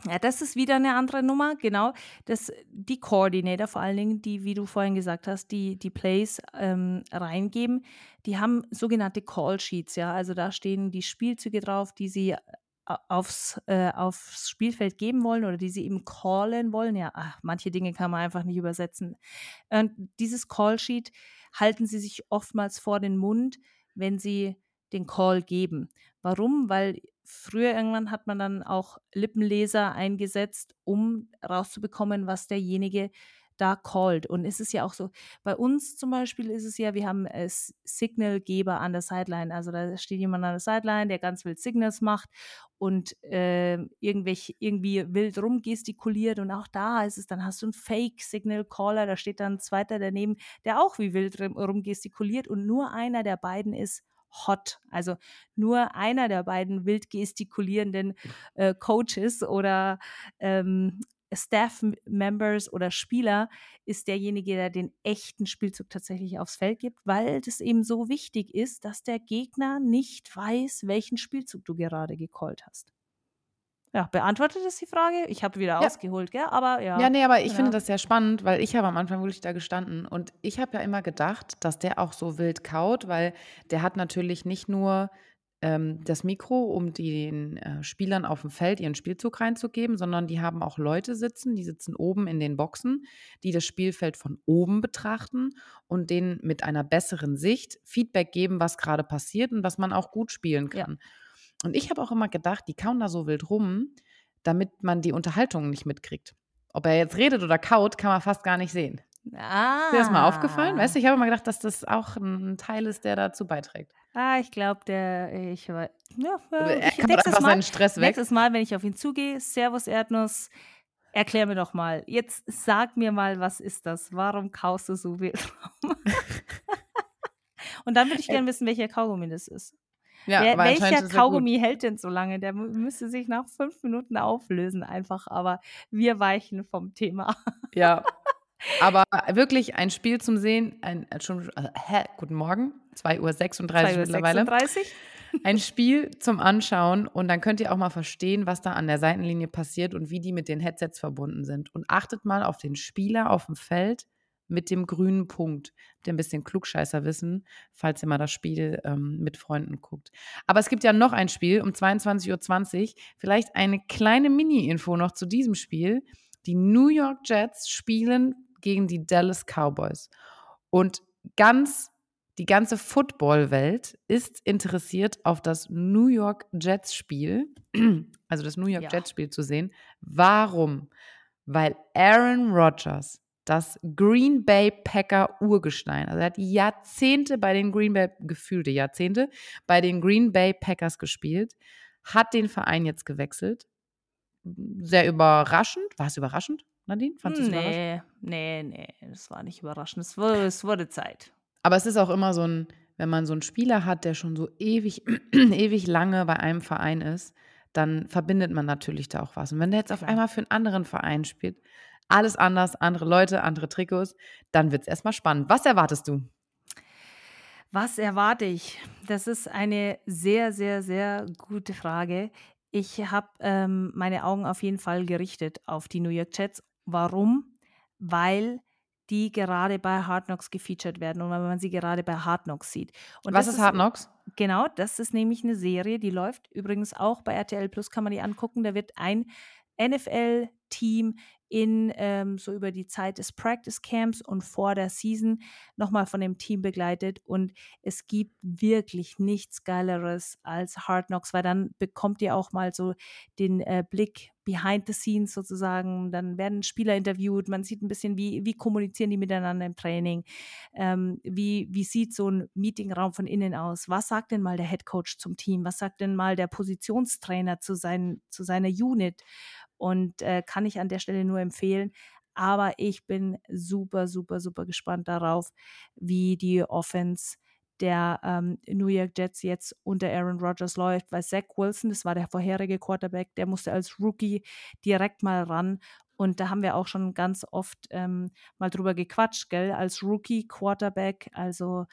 Ja, das ist wieder eine andere Nummer, genau. Das, die Coordinator vor allen Dingen, die, wie du vorhin gesagt hast, die die Plays ähm, reingeben, die haben sogenannte Call Sheets, ja. Also da stehen die Spielzüge drauf, die sie aufs, äh, aufs Spielfeld geben wollen oder die sie eben callen wollen. Ja, ach, manche Dinge kann man einfach nicht übersetzen. Und dieses Call-Sheet halten sie sich oftmals vor den Mund, wenn sie den Call geben. Warum? Weil früher irgendwann hat man dann auch Lippenleser eingesetzt, um rauszubekommen, was derjenige da called. Und es ist ja auch so, bei uns zum Beispiel ist es ja, wir haben äh, Signalgeber an der Sideline. Also da steht jemand an der Sideline, der ganz wild Signals macht und äh, irgendwelche, irgendwie wild rumgestikuliert. Und auch da ist es, dann hast du einen Fake-Signal-Caller, da steht dann ein zweiter daneben, der auch wie wild rumgestikuliert. Und nur einer der beiden ist hot. Also nur einer der beiden wild gestikulierenden äh, Coaches oder ähm, Staff-Members oder Spieler ist derjenige, der den echten Spielzug tatsächlich aufs Feld gibt, weil das eben so wichtig ist, dass der Gegner nicht weiß, welchen Spielzug du gerade gecallt hast. Ja, beantwortet das die Frage? Ich habe wieder ja. ausgeholt, gell? Aber ja. Ja, nee, aber ich ja. finde das sehr spannend, weil ich habe am Anfang wirklich da gestanden und ich habe ja immer gedacht, dass der auch so wild kaut, weil der hat natürlich nicht nur ähm, das Mikro, um den äh, Spielern auf dem Feld ihren Spielzug reinzugeben, sondern die haben auch Leute sitzen, die sitzen oben in den Boxen, die das Spielfeld von oben betrachten und denen mit einer besseren Sicht Feedback geben, was gerade passiert und was man auch gut spielen kann. Ja. Und ich habe auch immer gedacht, die kauen da so wild rum, damit man die Unterhaltung nicht mitkriegt. Ob er jetzt redet oder kaut, kann man fast gar nicht sehen. Ah. Ist dir das mal aufgefallen? Weißt du, ich habe immer gedacht, dass das auch ein Teil ist, der dazu beiträgt. Ah, ich glaube, der, ich, ja, ja, er ich, kann nächstes, einfach Mal, seinen Stress weg. nächstes Mal, wenn ich auf ihn zugehe, Servus Erdnuss, erklär mir doch mal, jetzt sag mir mal, was ist das? Warum kaust du so wild rum? Und dann würde ich gerne wissen, welcher Kaugummi das ist. Ja, Wer, welcher er gut. Kaugummi hält denn so lange? Der müsste sich nach fünf Minuten auflösen, einfach. Aber wir weichen vom Thema. Ja. Aber wirklich ein Spiel zum Sehen, ein, äh, schon, äh, hä, guten Morgen, 2.36 Uhr 2.36 mittlerweile. Uhr. Ein Spiel zum Anschauen und dann könnt ihr auch mal verstehen, was da an der Seitenlinie passiert und wie die mit den Headsets verbunden sind. Und achtet mal auf den Spieler auf dem Feld mit dem grünen Punkt. Habt ihr ein bisschen Klugscheißer wissen, falls ihr mal das Spiel ähm, mit Freunden guckt. Aber es gibt ja noch ein Spiel um 22.20 Uhr. Vielleicht eine kleine Mini-Info noch zu diesem Spiel. Die New York Jets spielen gegen die Dallas Cowboys. Und ganz die ganze Football-Welt ist interessiert auf das New York Jets-Spiel, also das New York Ja. Jets-Spiel zu sehen. Warum? Weil Aaron Rodgers, das Green Bay Packer Urgestein, also er hat Jahrzehnte bei den Green Bay, gefühlte Jahrzehnte, bei den Green Bay Packers gespielt, hat den Verein jetzt gewechselt. Sehr überraschend. War es überraschend, Nadine? Fandst du überraschend? Nee, nee, nee, das war nicht überraschend. Es wurde, es wurde Zeit. Aber es ist auch immer so ein, wenn man so einen Spieler hat, der schon so ewig, ewig lange bei einem Verein ist, dann verbindet man natürlich da auch was. Und wenn der jetzt auf einmal für einen anderen Verein spielt, alles anders, andere Leute, andere Trikots, dann wird es erstmal spannend. Was erwartest du? Was erwarte ich? Das ist eine sehr, sehr, sehr gute Frage. Ich habe ähm, meine Augen auf jeden Fall gerichtet auf die New York Jets. Warum? Weil die gerade bei Hard Knocks gefeatured werden und weil man sie gerade bei Hard Knocks sieht. Und Was ist Hard Knocks? Genau, das ist nämlich eine Serie, die läuft übrigens auch bei RTL Plus, kann man die angucken. Da wird ein NFL-Team in ähm, so über die Zeit des Practice Camps und vor der Season nochmal von dem Team begleitet. Und es gibt wirklich nichts Geileres als Hard Knocks, weil dann bekommt ihr auch mal so den äh, Blick behind the scenes sozusagen. Dann werden Spieler interviewt, man sieht ein bisschen, wie, wie kommunizieren die miteinander im Training, ähm, wie, wie sieht so ein Meetingraum von innen aus, was sagt denn mal der Head Coach zum Team, was sagt denn mal der Positionstrainer zu, sein, zu seiner Unit und äh, kann ich an der Stelle nur empfehlen. Aber ich bin super, super, super gespannt darauf, wie die Offense der ähm, New York Jets jetzt unter Aaron Rodgers läuft, weil Zach Wilson, das war der vorherige Quarterback, der musste als Rookie direkt mal ran. Und da haben wir auch schon ganz oft ähm, mal drüber gequatscht, gell? Als Rookie-Quarterback, also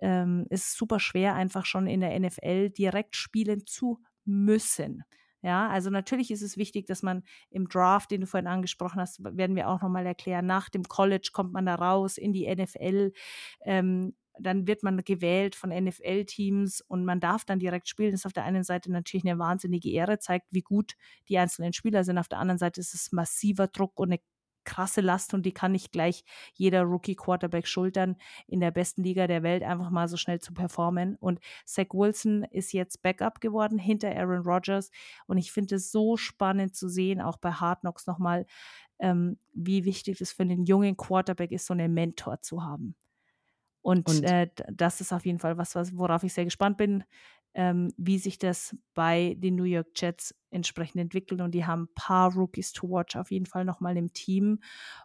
ähm, ist super schwer, einfach schon in der NFL direkt spielen zu müssen. Ja, also natürlich ist es wichtig, dass man im Draft, den du vorhin angesprochen hast, werden wir auch nochmal erklären, nach dem College kommt man da raus in die NFL. Ähm, dann wird man gewählt von NFL-Teams und man darf dann direkt spielen. Das ist auf der einen Seite natürlich eine wahnsinnige Ehre, zeigt, wie gut die einzelnen Spieler sind. Auf der anderen Seite ist es massiver Druck und eine krasse Last und die kann nicht gleich jeder Rookie-Quarterback schultern, in der besten Liga der Welt einfach mal so schnell zu performen. Und Zach Wilson ist jetzt Backup geworden hinter Aaron Rodgers und ich finde es so spannend zu sehen, auch bei Hard Knocks nochmal, ähm, wie wichtig es für einen jungen Quarterback ist, so einen Mentor zu haben. Und, Und- äh, das ist auf jeden Fall was, was worauf ich sehr gespannt bin, ähm, wie sich das bei den New York Jets entsprechend entwickelt. Und die haben ein paar Rookies to watch auf jeden Fall nochmal im Team.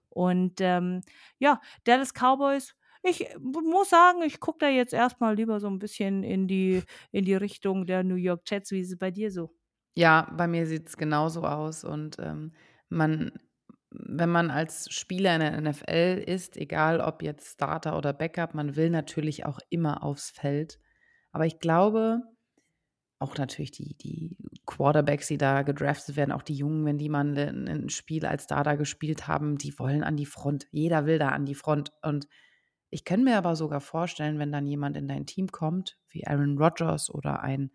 Und ähm, ja, Dallas Cowboys. Ich äh, muss sagen, ich gucke da jetzt erstmal lieber so ein bisschen in die, in die Richtung der New York Jets. Wie ist es bei dir so? Ja, bei mir sieht es genauso aus. Und ähm, man, wenn man als Spieler in der NFL ist, egal ob jetzt Starter oder Backup, man will natürlich auch immer aufs Feld. Aber ich glaube, auch natürlich die, die Quarterbacks, die da gedraftet werden, auch die Jungen, wenn die mal ein, ein Spiel als Starter gespielt haben, die wollen an die Front. Jeder will da an die Front. Und ich kann mir aber sogar vorstellen, wenn dann jemand in dein Team kommt, wie Aaron Rodgers oder ein,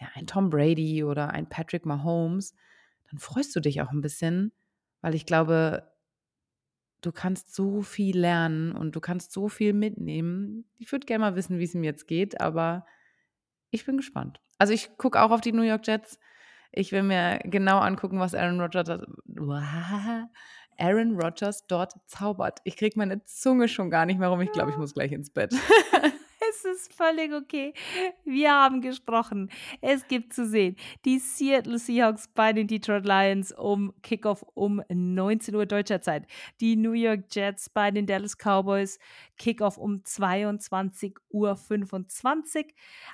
ja, ein Tom Brady oder ein Patrick Mahomes, dann freust du dich auch ein bisschen, weil ich glaube, du kannst so viel lernen und du kannst so viel mitnehmen. Ich würde gerne mal wissen, wie es ihm jetzt geht, aber ich bin gespannt. Also ich gucke auch auf die New York Jets. Ich will mir genau angucken, was Aaron Rodgers, Aaron Rodgers dort zaubert. Ich kriege meine Zunge schon gar nicht mehr rum. Ich glaube, ich muss gleich ins Bett. Es ist völlig okay. Wir haben gesprochen. Es gibt zu sehen die Seattle Seahawks bei den Detroit Lions um Kickoff um 19 Uhr deutscher Zeit. Die New York Jets bei den Dallas Cowboys Kickoff um 22.25 Uhr.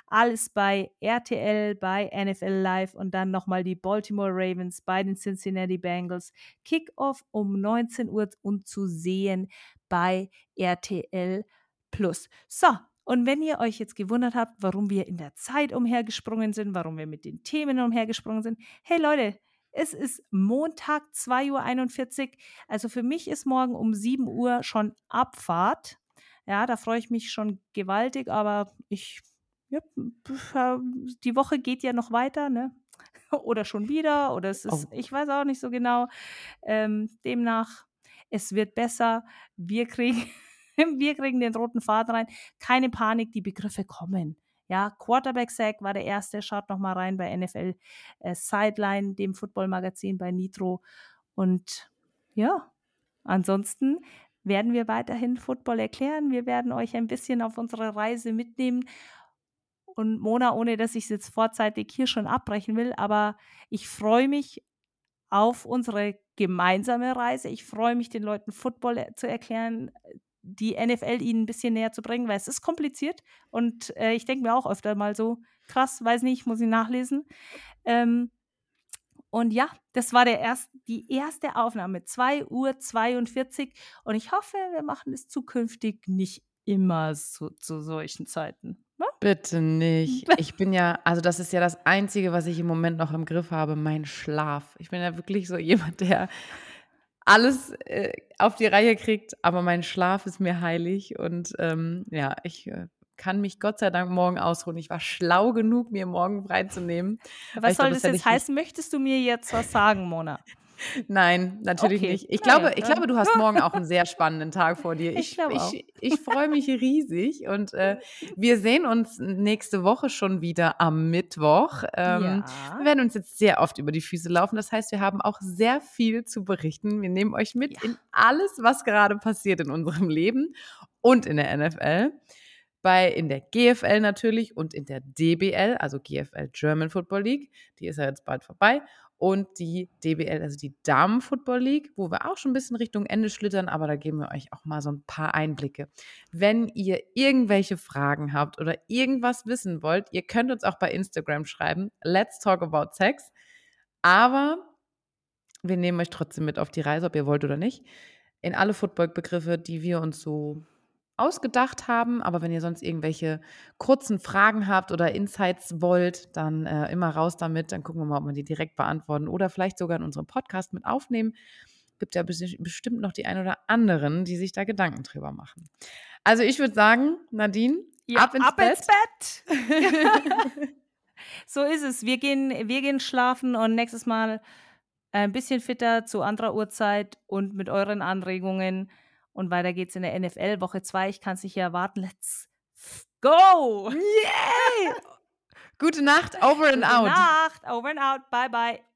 Alles bei RTL, bei NFL Live und dann nochmal die Baltimore Ravens bei den Cincinnati Bengals. Kickoff um 19 Uhr und zu sehen bei RTL Plus. So, und wenn ihr euch jetzt gewundert habt, warum wir in der Zeit umhergesprungen sind, warum wir mit den Themen umhergesprungen sind, hey Leute, es ist Montag 2.41 Uhr. Also für mich ist morgen um 7 Uhr schon Abfahrt. Ja, da freue ich mich schon gewaltig, aber ich, ja, die Woche geht ja noch weiter, ne? Oder schon wieder, oder es ist, oh. ich weiß auch nicht so genau. Ähm, demnach, es wird besser. Wir kriegen wir kriegen den roten Faden rein. Keine Panik, die Begriffe kommen. Ja, Quarterback Sack war der erste. Schaut noch mal rein bei NFL äh, Sideline, dem Football-Magazin bei Nitro. Und ja, ansonsten werden wir weiterhin Football erklären. Wir werden euch ein bisschen auf unsere Reise mitnehmen. Und Mona, ohne dass ich es jetzt vorzeitig hier schon abbrechen will, aber ich freue mich auf unsere gemeinsame Reise. Ich freue mich, den Leuten Football äh, zu erklären, die NFL ihnen ein bisschen näher zu bringen, weil es ist kompliziert und äh, ich denke mir auch öfter mal so, krass, weiß nicht, muss ich nachlesen. Ähm, und ja, das war der erst, die erste Aufnahme, 2 Uhr 42 und ich hoffe, wir machen es zukünftig nicht immer so, zu solchen Zeiten. Ne? Bitte nicht. Ich bin ja, also das ist ja das Einzige, was ich im Moment noch im Griff habe, mein Schlaf. Ich bin ja wirklich so jemand, der alles äh, auf die Reihe kriegt, aber mein Schlaf ist mir heilig und ähm, ja, ich äh, kann mich Gott sei Dank morgen ausruhen. Ich war schlau genug, mir morgen freizunehmen. Was soll das jetzt heißen? Möchtest du mir jetzt was sagen, Mona? Nein, natürlich okay. nicht. Ich glaube, ich glaube, du hast morgen auch einen sehr spannenden Tag vor dir. Ich, ich, ich, ich freue mich riesig und äh, wir sehen uns nächste Woche schon wieder am Mittwoch. Ähm, ja. Wir werden uns jetzt sehr oft über die Füße laufen. Das heißt, wir haben auch sehr viel zu berichten. Wir nehmen euch mit ja. in alles, was gerade passiert in unserem Leben und in der NFL bei in der GFL natürlich und in der DBL, also GFL German Football League. Die ist ja jetzt bald vorbei und die DBL, also die Damen Football League, wo wir auch schon ein bisschen Richtung Ende schlittern, aber da geben wir euch auch mal so ein paar Einblicke. Wenn ihr irgendwelche Fragen habt oder irgendwas wissen wollt, ihr könnt uns auch bei Instagram schreiben. Let's talk about sex. Aber wir nehmen euch trotzdem mit auf die Reise, ob ihr wollt oder nicht. In alle Football-Begriffe, die wir uns so ausgedacht haben. Aber wenn ihr sonst irgendwelche kurzen Fragen habt oder Insights wollt, dann äh, immer raus damit. Dann gucken wir mal, ob wir die direkt beantworten oder vielleicht sogar in unserem Podcast mit aufnehmen. Gibt ja bestimmt noch die ein oder anderen, die sich da Gedanken drüber machen. Also ich würde sagen, Nadine, ja, ab ins ab Bett. Ins Bett. so ist es. Wir gehen, wir gehen schlafen und nächstes Mal ein bisschen fitter zu anderer Uhrzeit und mit euren Anregungen. Und weiter geht's in der NFL, Woche 2. Ich kann es nicht erwarten. Let's go! Yay! Gute Nacht, over and Gute out. Gute Nacht, over and out. Bye, bye.